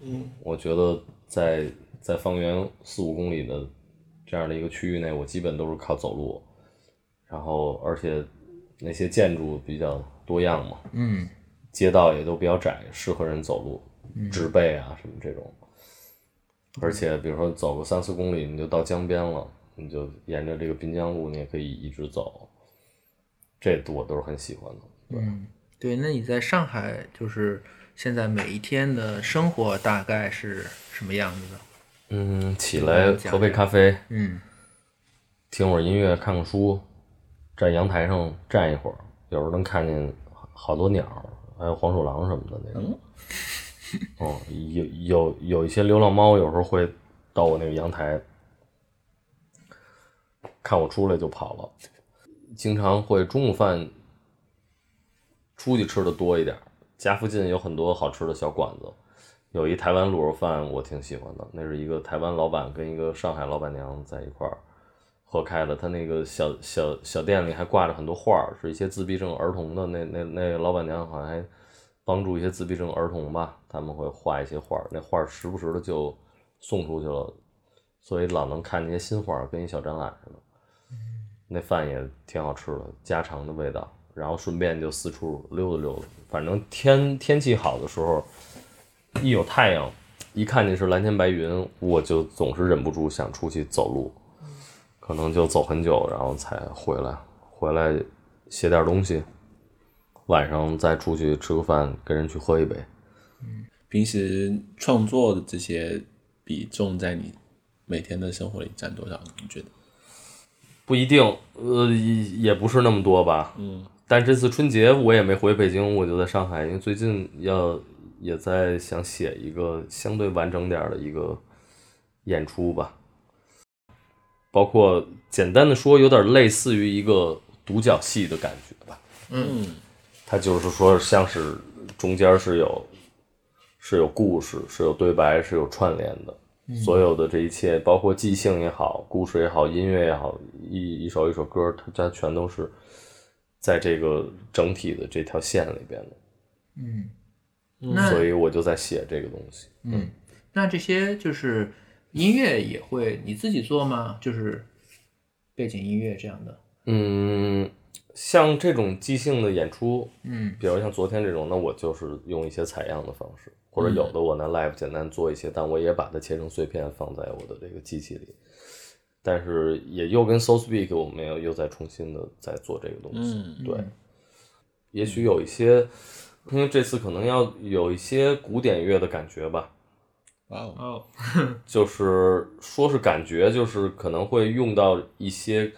嗯，我觉得在在方圆四五公里的这样的一个区域内，我基本都是靠走路，然后而且那些建筑比较多样嘛，嗯街道也都比较窄，适合人走路，植被啊什么这种。而且比如说走个三四公里，你就到江边了，你就沿着这个滨江路，你也可以一直走，这我都是很喜欢的。对，嗯，对，那你在上海就是现在每一天的生活大概是什么样子的？嗯，起来喝杯咖啡，嗯听会儿音乐，看看书，站阳台上站一会儿，有时候能看见好多鸟儿，还有黄鼠狼什么的那种。*laughs* *laughs* 哦，有有有一些流浪猫，有时候会到我那个阳台，看我出来就跑了。经常会中午饭出去吃的多一点，家附近有很多好吃的小馆子，有一台湾卤肉饭我挺喜欢的，那是一个台湾老板跟一个上海老板娘在一块儿合开的，他那个小小小店里还挂着很多画，是一些自闭症儿童的，那那那个老板娘好像还帮助一些自闭症儿童吧，他们会画一些画，那画时不时的就送出去了，所以老能看那些新画，跟一小展览似的。那饭也挺好吃的，家常的味道。然后顺便就四处溜达溜达，反正天天气好的时候，一有太阳，一看见是蓝天白云，我就总是忍不住想出去走路，可能就走很久，然后才回来。回来写点东西，晚上再出去吃个饭，跟人去喝一杯。平时创作的这些比重在你每天的生活里占多少？你觉得？不一定，呃，也也不是那么多吧。嗯，但这次春节我也没回北京，我就在上海，因为最近要也在想写一个相对完整点的一个演出吧，包括简单的说，有点类似于一个独角戏的感觉吧。嗯它就是说，像是中间是有是有故事，是有对白，是有串联的。所有的这一切，包括即兴也好，故事也好，音乐也好，一一首一首歌，它它全都是在这个整体的这条线里边的。嗯，那所以我就在写这个东西。嗯，那这些就是音乐也会你自己做吗？就是背景音乐这样的。嗯，像这种即兴的演出，嗯比如像昨天这种，那我就是用一些采样的方式，或者有的我拿 live 简单做一些，但我也把它切成碎片放在我的这个机器里。但是也又跟 So Speak 我们又又在重新的在做这个东西。嗯对，也许有一些因为这次可能要有一些古典乐的感觉吧，哦，就是说是感觉，就是可能会用到一些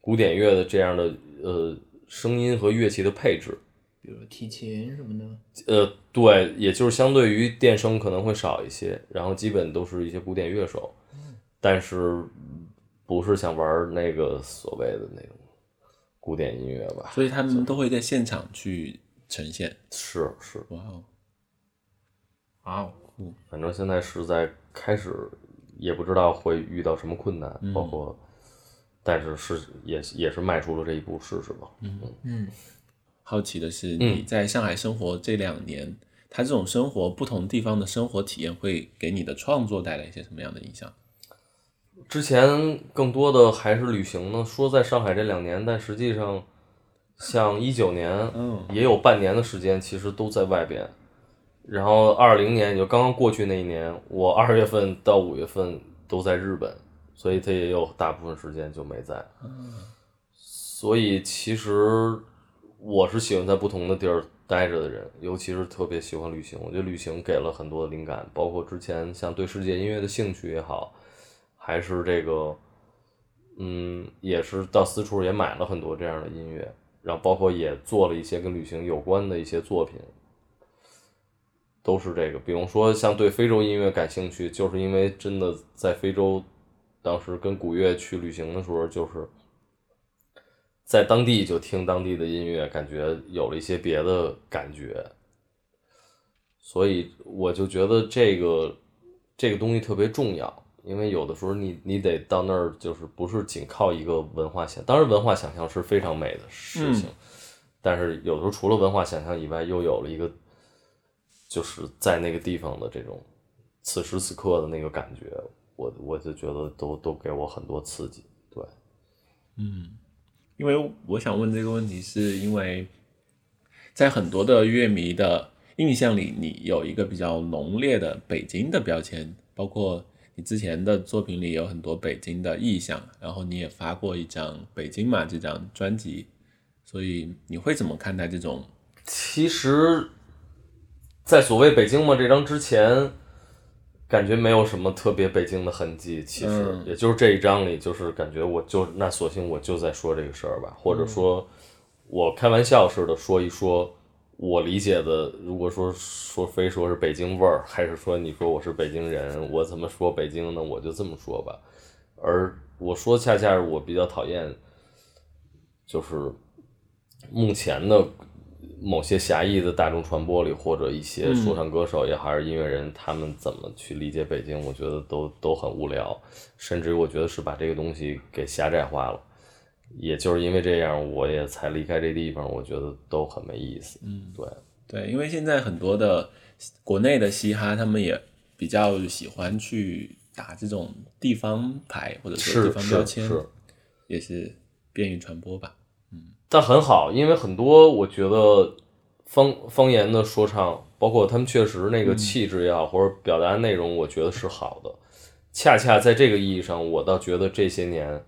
古典乐的这样的呃声音和乐器的配置。比如提琴什么的，呃，对，也就是相对于电声可能会少一些，然后基本都是一些古典乐手，但是不是想玩那个所谓的那种古典音乐吧？所以他们都会在现场去呈现。是是，哇哦，哇哦，反正现在是在开始，也不知道会遇到什么困难，包括，但是是也也是迈出了这一步试试吧。嗯嗯，好奇的是，你在上海生活这两年，他这种生活不同地方的生活体验，会给你的创作带来一些什么样的影响？之前更多的还是旅行呢，说在上海这两年，但实际上，像一九年，嗯也有半年的时间，其实都在外边。然后二零年也就刚刚过去那一年，我二月份到五月份都在日本，所以他也有大部分时间就没在。所以其实我是喜欢在不同的地儿待着的人，尤其是特别喜欢旅行。我觉得旅行给了很多的灵感，包括之前像对世界音乐的兴趣也好，还是这个，嗯，也是到四处也买了很多这样的音乐，然后包括也做了一些跟旅行有关的一些作品，都是这个。比如说像对非洲音乐感兴趣，就是因为真的在非洲，当时跟古月去旅行的时候，就是在当地就听当地的音乐，感觉有了一些别的感觉，所以我就觉得这个这个东西特别重要，因为有的时候你你得到那儿，就是不是仅靠一个文化想，当然文化想象是非常美的事情，但是有的时候除了文化想象以外，又有了一个就是在那个地方的这种此时此刻的那个感觉，我我就觉得都都给我很多刺激，对。嗯因为我想问这个问题，是因为在很多的乐迷的印象里，你有一个比较浓烈的北京的标签，包括你之前的作品里有很多北京的意象，然后你也发过一张《北京嘛》这张专辑，所以你会怎么看待这种？其实，在所谓北京嘛这张之前，感觉没有什么特别北京的痕迹。其实，嗯也就是这一章里，就是感觉我就那索性我就在说这个事儿吧，或者说，我开玩笑似的说一说我理解的。如果说说非说是北京味儿，还是说你说我是北京人，我怎么说北京呢？我就这么说吧。而我说恰恰是我比较讨厌，就是目前的某些狭义的大众传播里，或者一些说唱歌手也好，还是音乐人，他们怎么去理解北京，我觉得都都很无聊，甚至于我觉得是把这个东西给狭窄化了。也就是因为这样，我也才离开这地方，我觉得都很没意思。嗯，对，对，因为现在很多的国内的嘻哈，他们也比较喜欢去打这种地方牌或者说是地方标签，是是。也是便于传播吧。但很好，因为很多我觉得方方言的说唱，包括他们确实那个气质也好，或者表达内容，我觉得是好的。恰恰在这个意义上，我倒觉得这些年，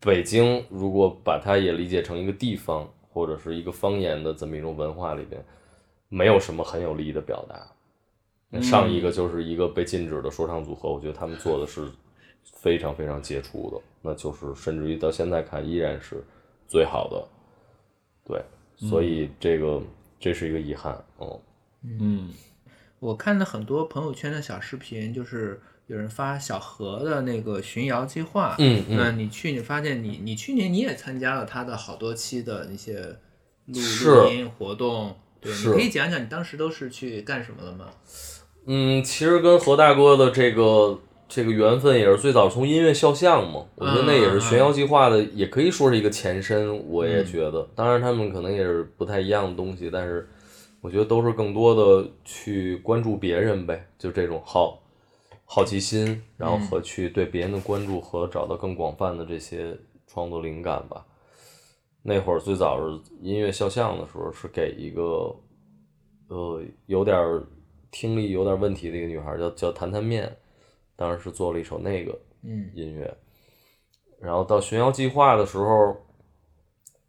北京如果把它也理解成一个地方或者是一个方言的这么一种文化里边，没有什么很有力的表达。上一个就是一个被禁止的说唱组合，我觉得他们做的是非常非常杰出的，那就是甚至于到现在看依然是最好的。对，所以这个、这是一个遗憾，哦，嗯，我看了很多朋友圈的小视频，就是有人发小何的那个巡谣计划。嗯嗯那你去，你发现你你去年你也参加了他的好多期的那些录音活动。对，你可以讲讲你当时都是去干什么了吗？嗯，其实跟何大哥的这个这个缘分也是最早从音乐肖像嘛，我觉得那也是玄妖计划的，也可以说是一个前身。我也觉得，当然他们可能也是不太一样的东西，但是我觉得都是更多的去关注别人呗，就这种好好奇心，然后和去对别人的关注和找到更广泛的这些创作灵感吧。那会儿最早是音乐肖像的时候，是给一个呃有点儿听力有点问题的一个女孩儿叫叫弹弹面，当时是做了一首那个嗯音乐。然后到巡谣计划的时候，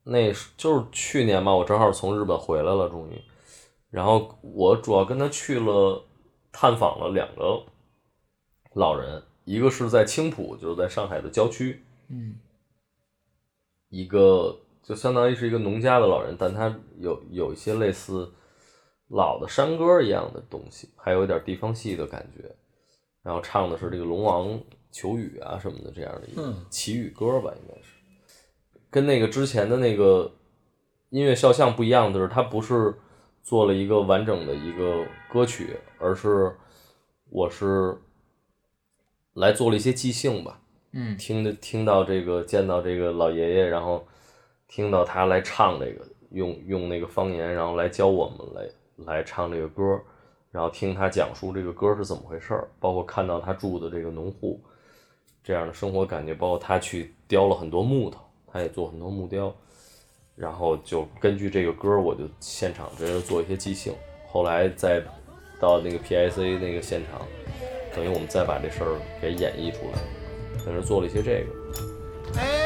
那是就是去年吧，我正好从日本回来了，终于。然后我主要跟他去了探访了两个老人，一个是在青浦，就是在上海的郊区，嗯一个就相当于是一个农家的老人，但他有有一些类似老的山歌一样的东西，还有一点地方戏的感觉。然后唱的是这个龙王求雨啊什么的这样的一个嗯祈雨歌吧，应该是。跟那个之前的那个音乐肖像不一样的是，它不是做了一个完整的一个歌曲，而是我是来做了一些即兴吧。嗯听的听到这个，见到这个老爷爷，然后听到他来唱这个，用用那个方言，然后来教我们来来唱这个歌，然后听他讲述这个歌是怎么回事儿，包括看到他住的这个农户这样的生活感觉，包括他去雕了很多木头，他也做很多木雕，然后就根据这个歌，我就现场直接做一些即兴，后来再到那个 PIC 那个现场，等于我们再把这事儿给演绎出来。在那做了一些这个。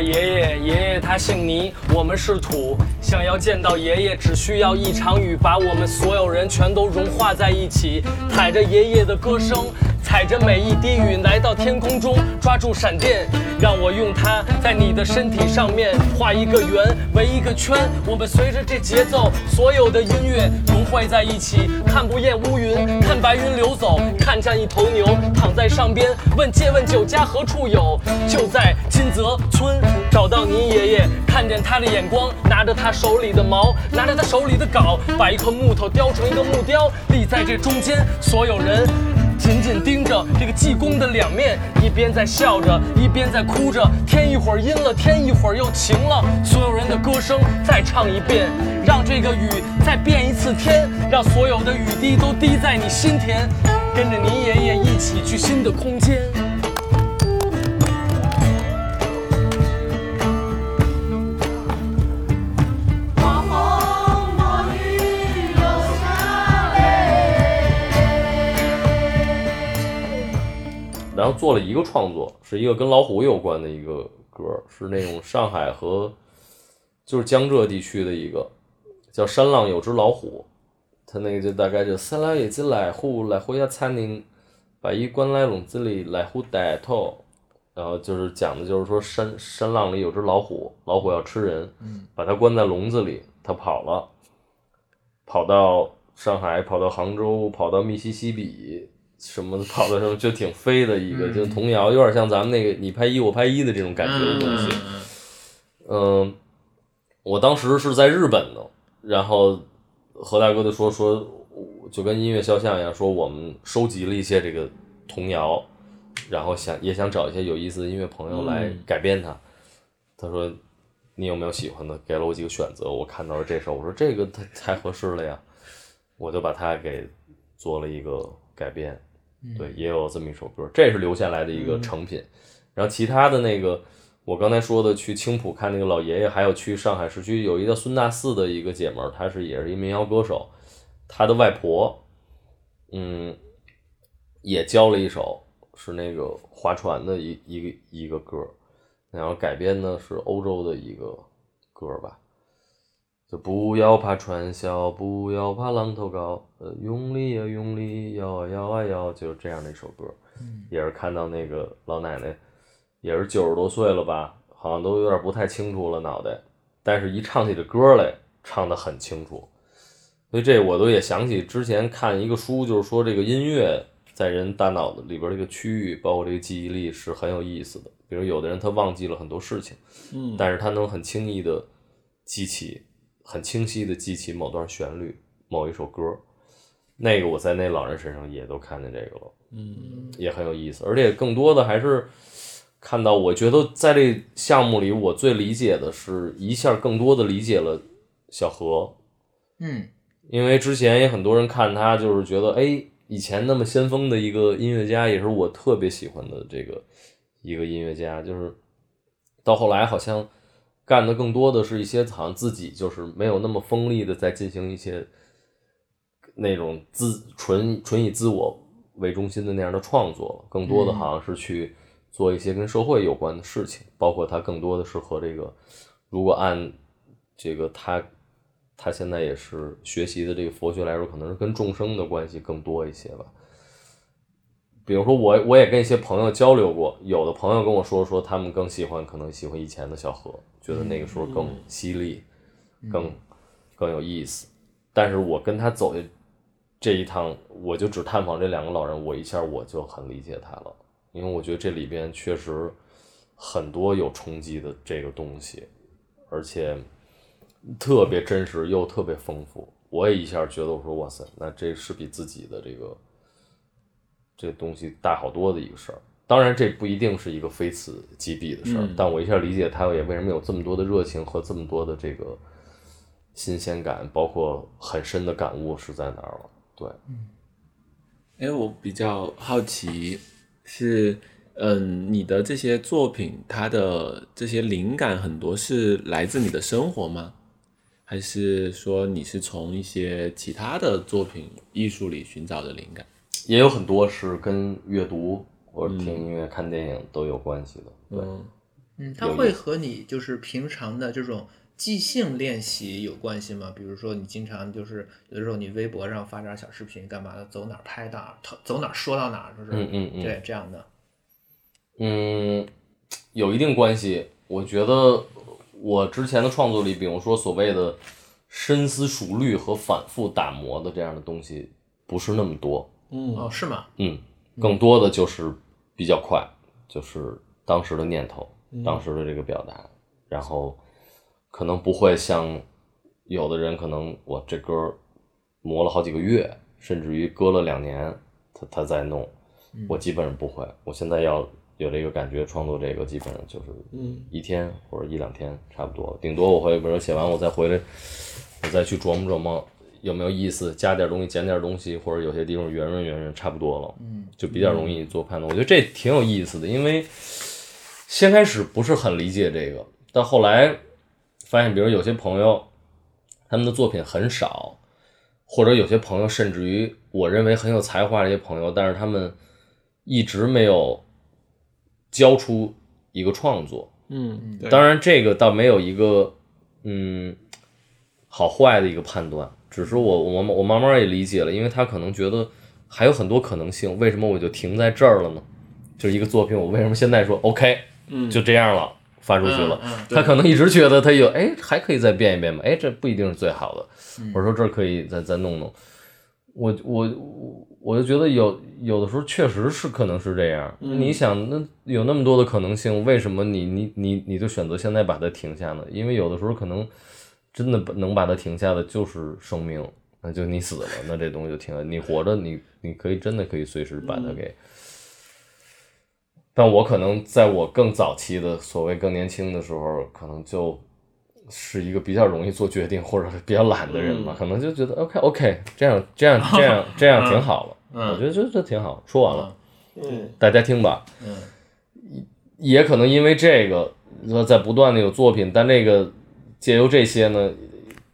爷爷，爷爷他姓倪，我们是土。想要见到爷爷，只需要一场雨，把我们所有人全都融化在一起。踩着爷爷的歌声，踩着每一滴雨，来到天空中，抓住闪电，让我用它在你的身体上面画一个圆，围一个圈。我们随着这节奏，所有的音乐融汇在一起，看不厌乌云，看白云流走，看见一头牛躺在上边，问借问酒家何处有？就在金泽村，找到你爷爷，看见他的眼光，拿着他手里的矛，拿着他手里的镐，把一块木头雕成一个木雕，立在这中间，所有人。紧紧盯着这个济公的两面，一边在笑着，一边在哭着。天一会儿阴了，天一会儿又晴了。所有人的歌声再唱一遍，让这个雨再变一次天，让所有的雨滴都滴在你心田，跟着你爷爷一起去新的空间。然后做了一个创作，是一个跟老虎有关的一个歌，是那种上海和就是江浙地区的一个叫山浪有只老虎，他那个就大概就山浪有只老虎，老虎要餐厅，把一关来笼子里，老虎带头。然后就是讲的就是说山山浪里有只老虎，老虎要吃人，把它关在笼子里，它跑了，跑到上海，跑到杭州，跑到密西西比，什么跑到什么就挺飞的一个，就是童谣，有点像咱们那个你拍一我拍一的这种感觉的东西。嗯，我当时是在日本的，然后何大哥就说说，就跟音乐肖像一样，说我们收集了一些这个童谣，然后想也想找一些有意思的音乐朋友来嗯改编它。他说你有没有喜欢的？给了我几个选择，我看到了这首，我说这个太太合适了呀，我就把它给做了一个改编。对，也有这么一首歌，这是留下来的一个成品。然后其他的那个，我刚才说的去青浦看那个老爷爷，还有去上海市区有一个叫孙大四的一个姐们儿，她是也是一民谣歌手，她的外婆，嗯，也教了一首是那个划船的一一个一个歌，然后改编的是欧洲的一个歌吧。就不要怕传销，不要怕浪头高，呃，用力呀用力，摇啊摇啊摇，就是这样的一首歌。也是看到那个老奶奶，也是九十多岁了吧，好像都有点不太清楚了脑袋，但是一唱起这歌来，唱得很清楚。所以这我都也想起之前看一个书，就是说这个音乐在人大脑子里边这个区域，包括这个记忆力是很有意思的。比如有的人他忘记了很多事情，嗯，但是他能很轻易的记起，很清晰的记起某段旋律、某一首歌。那个我在那老人身上也都看见这个了，嗯，也很有意思。而且更多的还是看到，我觉得在这项目里，我最理解的是一下更多的理解了小何，嗯因为之前也很多人看他，就是觉得，哎，以前那么先锋的一个音乐家，也是我特别喜欢的这个一个音乐家，就是到后来好像干的更多的是一些好像自己就是没有那么锋利的在进行一些那种自纯纯以自我为中心的那样的创作，更多的好像是去做一些跟社会有关的事情，包括他更多的是和这个，如果按这个他他现在也是学习的这个佛学来说，可能是跟众生的关系更多一些吧。比如说我我也跟一些朋友交流过，有的朋友跟我说说他们更喜欢可能喜欢以前的小何，觉得那个时候更犀利，更更有意思。但是我跟他走的这一趟，我就只探访这两个老人，我一下我就很理解他了，因为我觉得这里边确实很多有冲击的这个东西，而且特别真实又特别丰富。我也一下觉得我说哇塞，那这是比自己的这个这东西大好多的一个事儿。当然，这不一定是一个非此即彼的事儿，嗯但我一下理解他也为什么有这么多的热情和这么多的这个新鲜感，包括很深的感悟是在哪儿了。对，哎，我比较好奇是，嗯，你的这些作品，它的这些灵感很多是来自你的生活吗？还是说你是从一些其他的作品艺术里寻找的灵感？也有很多是跟阅读或者听音乐、看电影都有关系的。对，嗯嗯，它会和你就是平常的这种即兴练习有关系吗？比如说你经常就是有的时候你微博上发点小视频干嘛的，走哪儿拍哪儿，走走哪儿说到哪儿，就是嗯嗯嗯对这样的。嗯，有一定关系。我觉得我之前的创作里，比如说所谓的深思熟虑和反复打磨的这样的东西，不是那么多。嗯哦，是吗？嗯，更多的就是比较快，就是当时的念头，当时的这个表达，然后可能不会像有的人可能我这歌磨了好几个月，甚至于搁了两年，他他再弄，我基本上不会。我现在要有这个感觉，创作这个基本上就是嗯一天或者一两天差不多，顶多我会比如说写完我再回来，我再去琢磨琢磨有没有意思，加点东西减点东西，或者有些地方圆润圆润，差不多了，嗯，就比较容易做判断。我觉得这挺有意思的，因为先开始不是很理解这个，但后来发现，比如有些朋友他们的作品很少，或者有些朋友甚至于我认为很有才华的一些朋友，但是他们一直没有交出一个创作。嗯，当然，这个倒没有一个嗯好坏的一个判断，只是我我我慢慢也理解了，因为他可能觉得还有很多可能性，为什么我就停在这儿了呢？就是一个作品，我为什么现在说 OK，嗯就这样了，发出去了？嗯嗯他可能一直觉得他有哎还可以再变一变嘛，哎这不一定是最好的，或者说这可以再再弄弄。我我我我就觉得有有的时候确实是可能是这样。你想，那有那么多的可能性，为什么你你你你就选择现在把它停下呢？因为有的时候可能真的能把它停下的就是生命，那就你死了，那这东西就停了。你活着，你你可以真的可以随时把它给。但我可能在我更早期的所谓更年轻的时候，可能就是一个比较容易做决定或者比较懒的人吧，可能就觉得 OK OK，这样这样这样这样挺好了，嗯我觉得这这挺好。说完了，嗯大家听吧。嗯也可能因为这个，说在不断的有作品，但这个借由这些呢，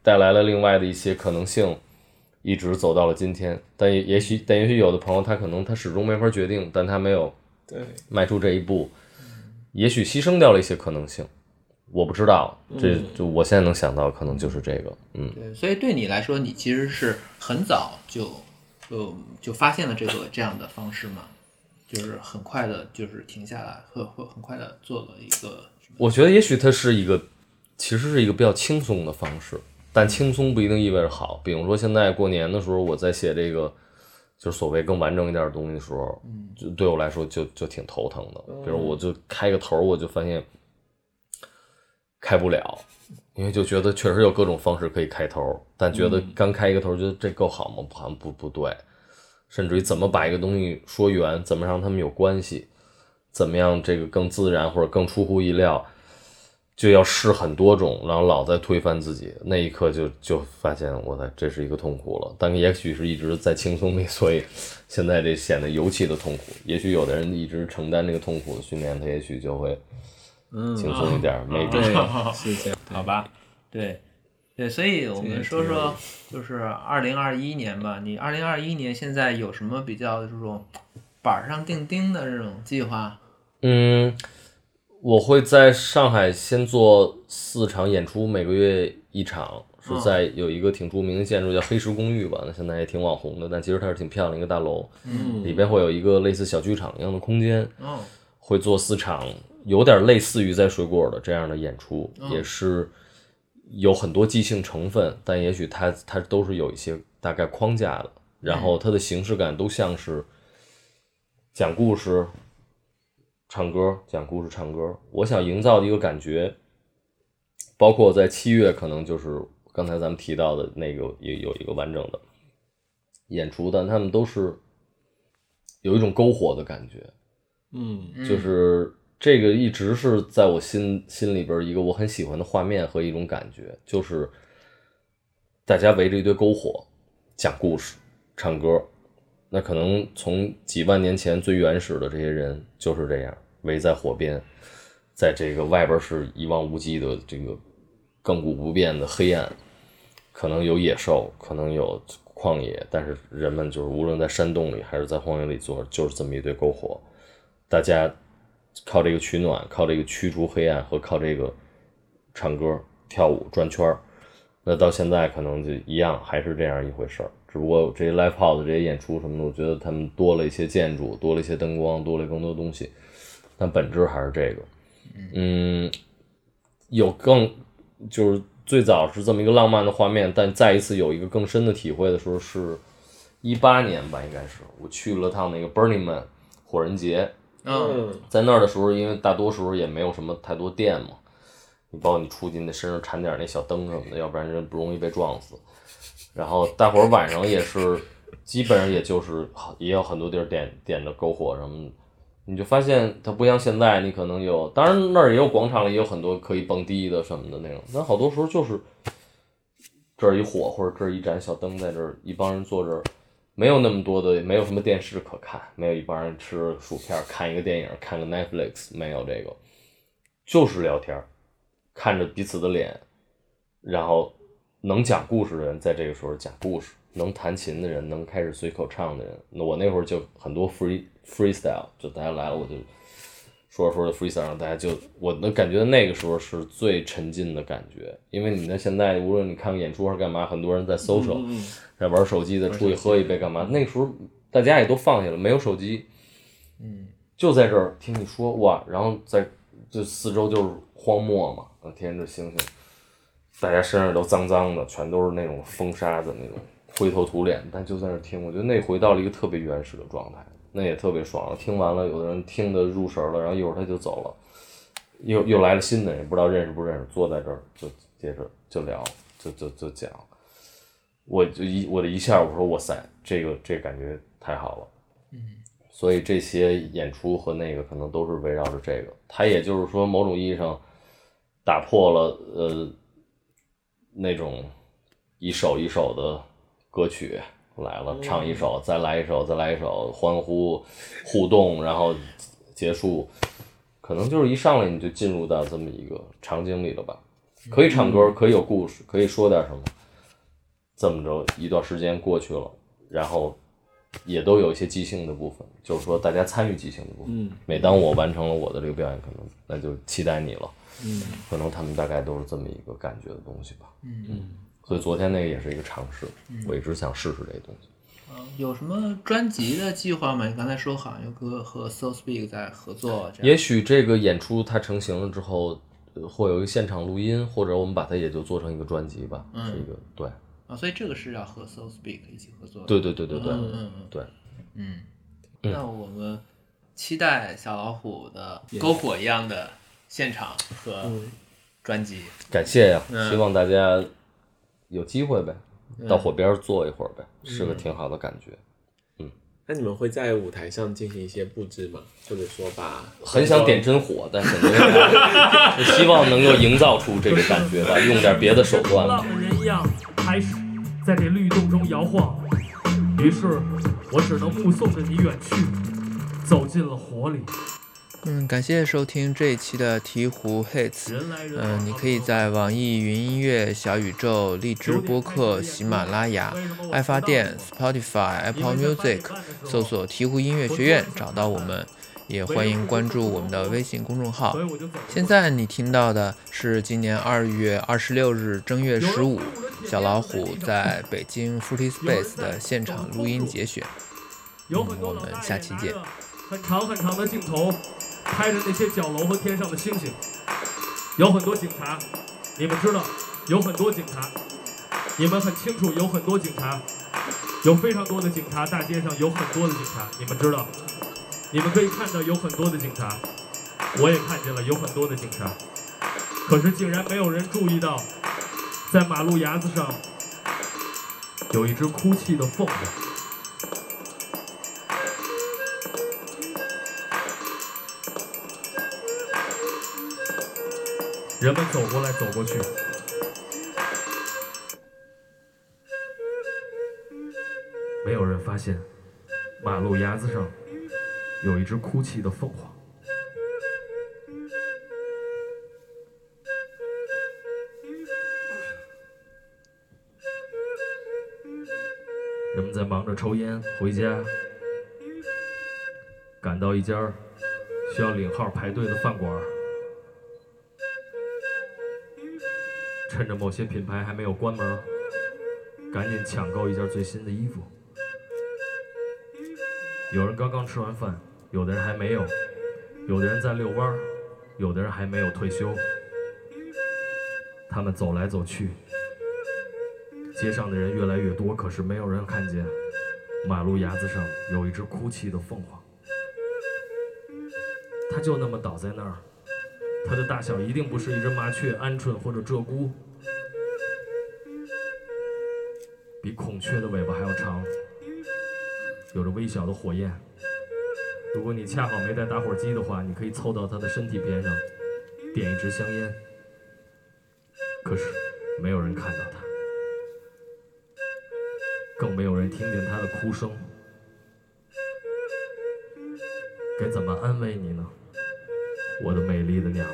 带来了另外的一些可能性，一直走到了今天。但也也许，但也许有的朋友他可能他始终没法决定，但他没有对，迈出这一步，也许牺牲掉了一些可能性，我不知道。这就我现在能想到，可能就是这个，嗯。对，所以对你来说，你其实是很早就就就发现了这个这样的方式嘛，就是很快的，就是停下来，会会很快的做了一个我觉得也许它是一个，其实是一个比较轻松的方式，但轻松不一定意味着好。比如说现在过年的时候，我在写这个，就是所谓更完整一点的东西的时候，就对我来说就就挺头疼的。比如我就开个头，我就发现开不了，因为就觉得确实有各种方式可以开头，但觉得刚开一个头，觉得这够好吗？好像不不对，甚至于怎么把一个东西说圆，怎么让他们有关系，怎么样这个更自然或者更出乎意料，就要试很多种，然后老在推翻自己，那一刻就就发现我操，这是一个痛苦了。但也许是一直在轻松里，所以现在这显得尤其的痛苦。也许有的人一直承担这个痛苦的训练，他也许就会嗯轻松一点儿，没对，*laughs* 是这样，好吧，对，对，所以我们说说，就是二零二一年吧。你二零二一年现在有什么比较这种板上钉钉的这种计划？嗯，我会在上海先做四场演出，每个月一场，是在有一个挺著名的建筑叫黑石公寓吧，那现在也挺网红的，但其实它是挺漂亮的一个大楼，嗯里边会有一个类似小剧场一样的空间，嗯，会做四场，有点类似于在水果的这样的演出，哦也是有很多即兴成分，但也许它它都是有一些大概框架的，然后它的形式感都像是讲故事、唱歌、讲故事、唱歌。我想营造的一个感觉，包括在七月，可能就是刚才咱们提到的那个有有一个完整的演出，但他们都是有一种篝火的感觉。嗯就是这个一直是在我心心里边一个我很喜欢的画面和一种感觉，就是大家围着一堆篝火讲故事、唱歌。那可能从几万年前最原始的这些人就是这样围在火边，在这个外边是一望无际的这个亘古不变的黑暗，可能有野兽，可能有旷野，但是人们就是无论在山洞里还是在荒野里做，就是这么一堆篝火。大家靠这个取暖，靠这个驱逐黑暗和靠这个唱歌、跳舞、转圈。那到现在可能就一样，还是这样一回事儿。只不过这些 live house 这些演出什么的，我觉得他们多了一些建筑，多了一些灯光，多了更多东西，但本质还是这个。嗯，有更就是最早是这么一个浪漫的画面，但再一次有一个更深的体会的时候是，一八年吧，应该是。我去了趟那个 Burning Man 火人节，嗯。在那儿的时候，因为大多时候也没有什么太多电嘛，你包括你出去，你得身上缠点那小灯什么的，要不然人不容易被撞死。然后大伙儿晚上也是，基本上也就是也有很多地儿点点着篝火什么，你就发现它不像现在，你可能有，当然那儿也有广场也有很多可以蹦迪的什么的那种，但好多时候就是这儿一火或者这儿一盏小灯在这儿，一帮人坐这，没有那么多的，没有什么电视可看，没有一帮人吃薯片看一个电影，看个 Netflix，没有这个，就是聊天，看着彼此的脸，然后能讲故事的人在这个时候讲故事，能弹琴的人，能开始随口唱的人，那我那会儿就很多 free freestyle，就大家来了我就说着说着 freestyle，让大家就我能感觉那个时候是最沉浸的感觉，因为你在现在无论你看个演出还是干嘛，很多人在 social，、在玩手机，的出去喝一杯干嘛？那个时候大家也都放下了，没有手机，嗯，就在这儿听你说哇，然后在就四周就是荒漠嘛，啊，天这星星，大家身上都脏脏的，全都是那种风沙子那种灰头土脸，但就在那儿听，我觉得那回到了一个特别原始的状态，那也特别爽。听完了，有的人听得入神了，然后一会儿他就走了，又又来了新的人，不知道认识不认识，坐在这儿就接着就聊，就就就讲。我就一我的一下，我说哇塞，这个这感觉太好了。嗯，所以这些演出和那个可能都是围绕着这个。它也就是说，某种意义上打破了呃那种一首一首的歌曲来了，唱一首，再来一首，再来一首，欢呼互动，然后结束。可能就是一上来你就进入到这么一个场景里了吧？可以唱歌，可以有故事，可以说点什么。这么着一段时间过去了，然后也都有一些即兴的部分，就是说大家参与即兴的部分。嗯每当我完成了我的这个表演，可能那就期待你了。嗯。可能他们大概都是这么一个感觉的东西吧。嗯。所以昨天那个也是一个尝试嗯，我一直想试试这个东西。嗯，有什么专辑的计划吗？你刚才说好像有个和 So Speak 在合作，也许这个演出它成型了之后，呃会有一个现场录音，或者我们把它也就做成一个专辑吧，嗯。是一个对。啊，所以这个是要和 So Speak 一起合作的。对对对对对。嗯嗯嗯，对，嗯，嗯。那我们期待小老虎的篝火一样的现场和专辑。感谢呀，嗯希望大家有机会呗，嗯到火边坐一会儿呗，是个嗯挺好的感觉。嗯那你们会在舞台上进行一些布置吗？或者说把很想点真火，但是没有我希望能够营造出这个感觉吧，用点别的手段人一样开始在这律动中摇晃。于是，我只能目送着你远去，走进了火里。嗯，感谢收听这一期的鹈鹕 Hits。嗯，你可以在网易云音乐、小宇宙、荔枝播客、喜马拉雅、爱发电、Spotify、Apple Music 搜索“鹈鹕音乐学院”找到我们，也欢迎关注我们的微信公众号。现在你听到的是今年二月二十六日正月十五，小老虎在北京 Footy Space 的现场录音节选。嗯，我们下期见。很长很长的镜头，拍着那些角楼和天上的星星。有很多警察，你们知道，有很多警察，你们很清楚，有很多警察，有非常多的警察，大街上有很多的警察，你们知道，你们可以看到有很多的警察，我也看见了有很多的警察，可是竟然没有人注意到，在马路牙子上有一只哭泣的凤凰。人们走过来走过去，没有人发现马路牙子上有一只哭泣的凤凰。人们在忙着抽烟，回家，赶到一家需要领号排队的饭馆。趁着某些品牌还没有关门，赶紧抢购一件最新的衣服。有人刚刚吃完饭，有的人还没有，有的人在遛弯儿，有的人还没有退休。他们走来走去，街上的人越来越多，可是没有人看见马路牙子上有一只哭泣的凤凰。它就那么倒在那儿。它的大小一定不是一只麻雀、鹌鹑或者鹧鸪，比孔雀的尾巴还要长，有着微小的火焰。如果你恰好没带打火机的话，你可以凑到它的身体边上，点一支香烟。可是没有人看到它，更没有人听见它的哭声。该怎么安慰你呢？我的美丽的鸟儿，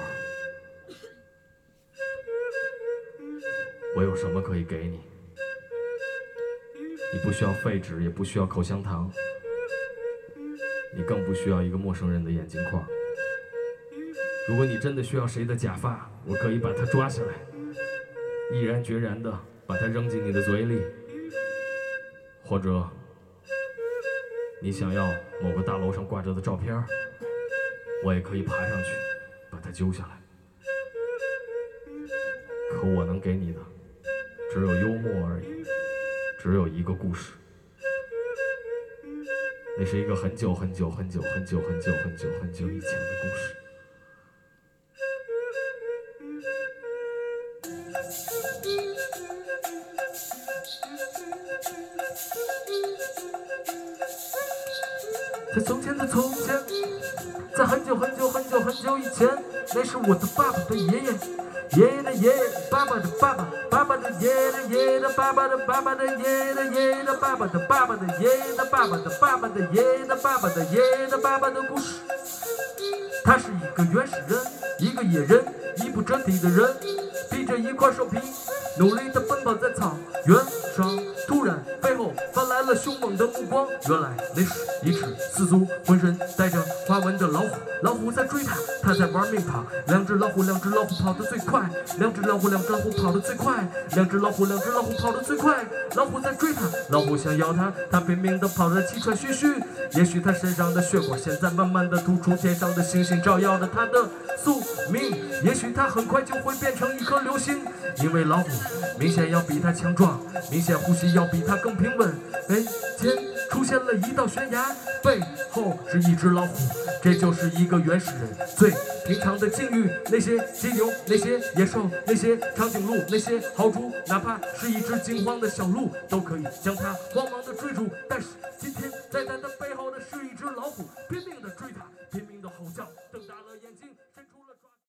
我有什么可以给你？你不需要废纸，也不需要口香糖，你更不需要一个陌生人的眼镜框。如果你真的需要谁的假发，我可以把它抓下来，毅然决然地把它扔进你的嘴里；或者，你想要某个大楼上挂着的照片。我也可以爬上去，把它揪下来。可我能给你的，只有幽默而已，只有一个故事。那是一个很久很久很久很久很久很久很久以前的故事。那是我的爸爸的爷爷，爷爷的爷爷，爸爸的爸爸，爸爸的爷爷的爷爷的爸爸的爸爸的爷爷的爷爷的爸爸的爸爸的爷爷的爸爸的爸爸的爷爷的爸爸的爷爷的爸爸的故事。他是一个原始人，一个野人，一不争地的人，披着一块兽皮，努力地奔跑在草原上。突然，背后来了凶猛的目光。原来那是一只四足、浑身带着花纹的老虎。老虎在追它，它在玩命跑。两只老虎，两只老虎跑得最快。两只老虎，两只老虎跑得最快。两只老虎，两只老虎跑得最快。老虎在追它，老虎想要它，它拼命地跑得气喘吁吁。也许它身上的血管现在慢慢地突出，天上的星星照耀着它的宿命。也许它很快就会变成一颗流星，因为老虎明显要比它强壮，明显呼吸。要比它更平稳。眼前出现了一道悬崖，背后是一只老虎。这就是一个原始人最平常的境遇。那些犀牛，那些野兽，那些长颈鹿，那些豪猪，哪怕是一只惊慌的小鹿，都可以将它慌忙的追逐。但是今天在它的背后的是一只老虎，拼命的追它，拼命的吼叫，瞪大了。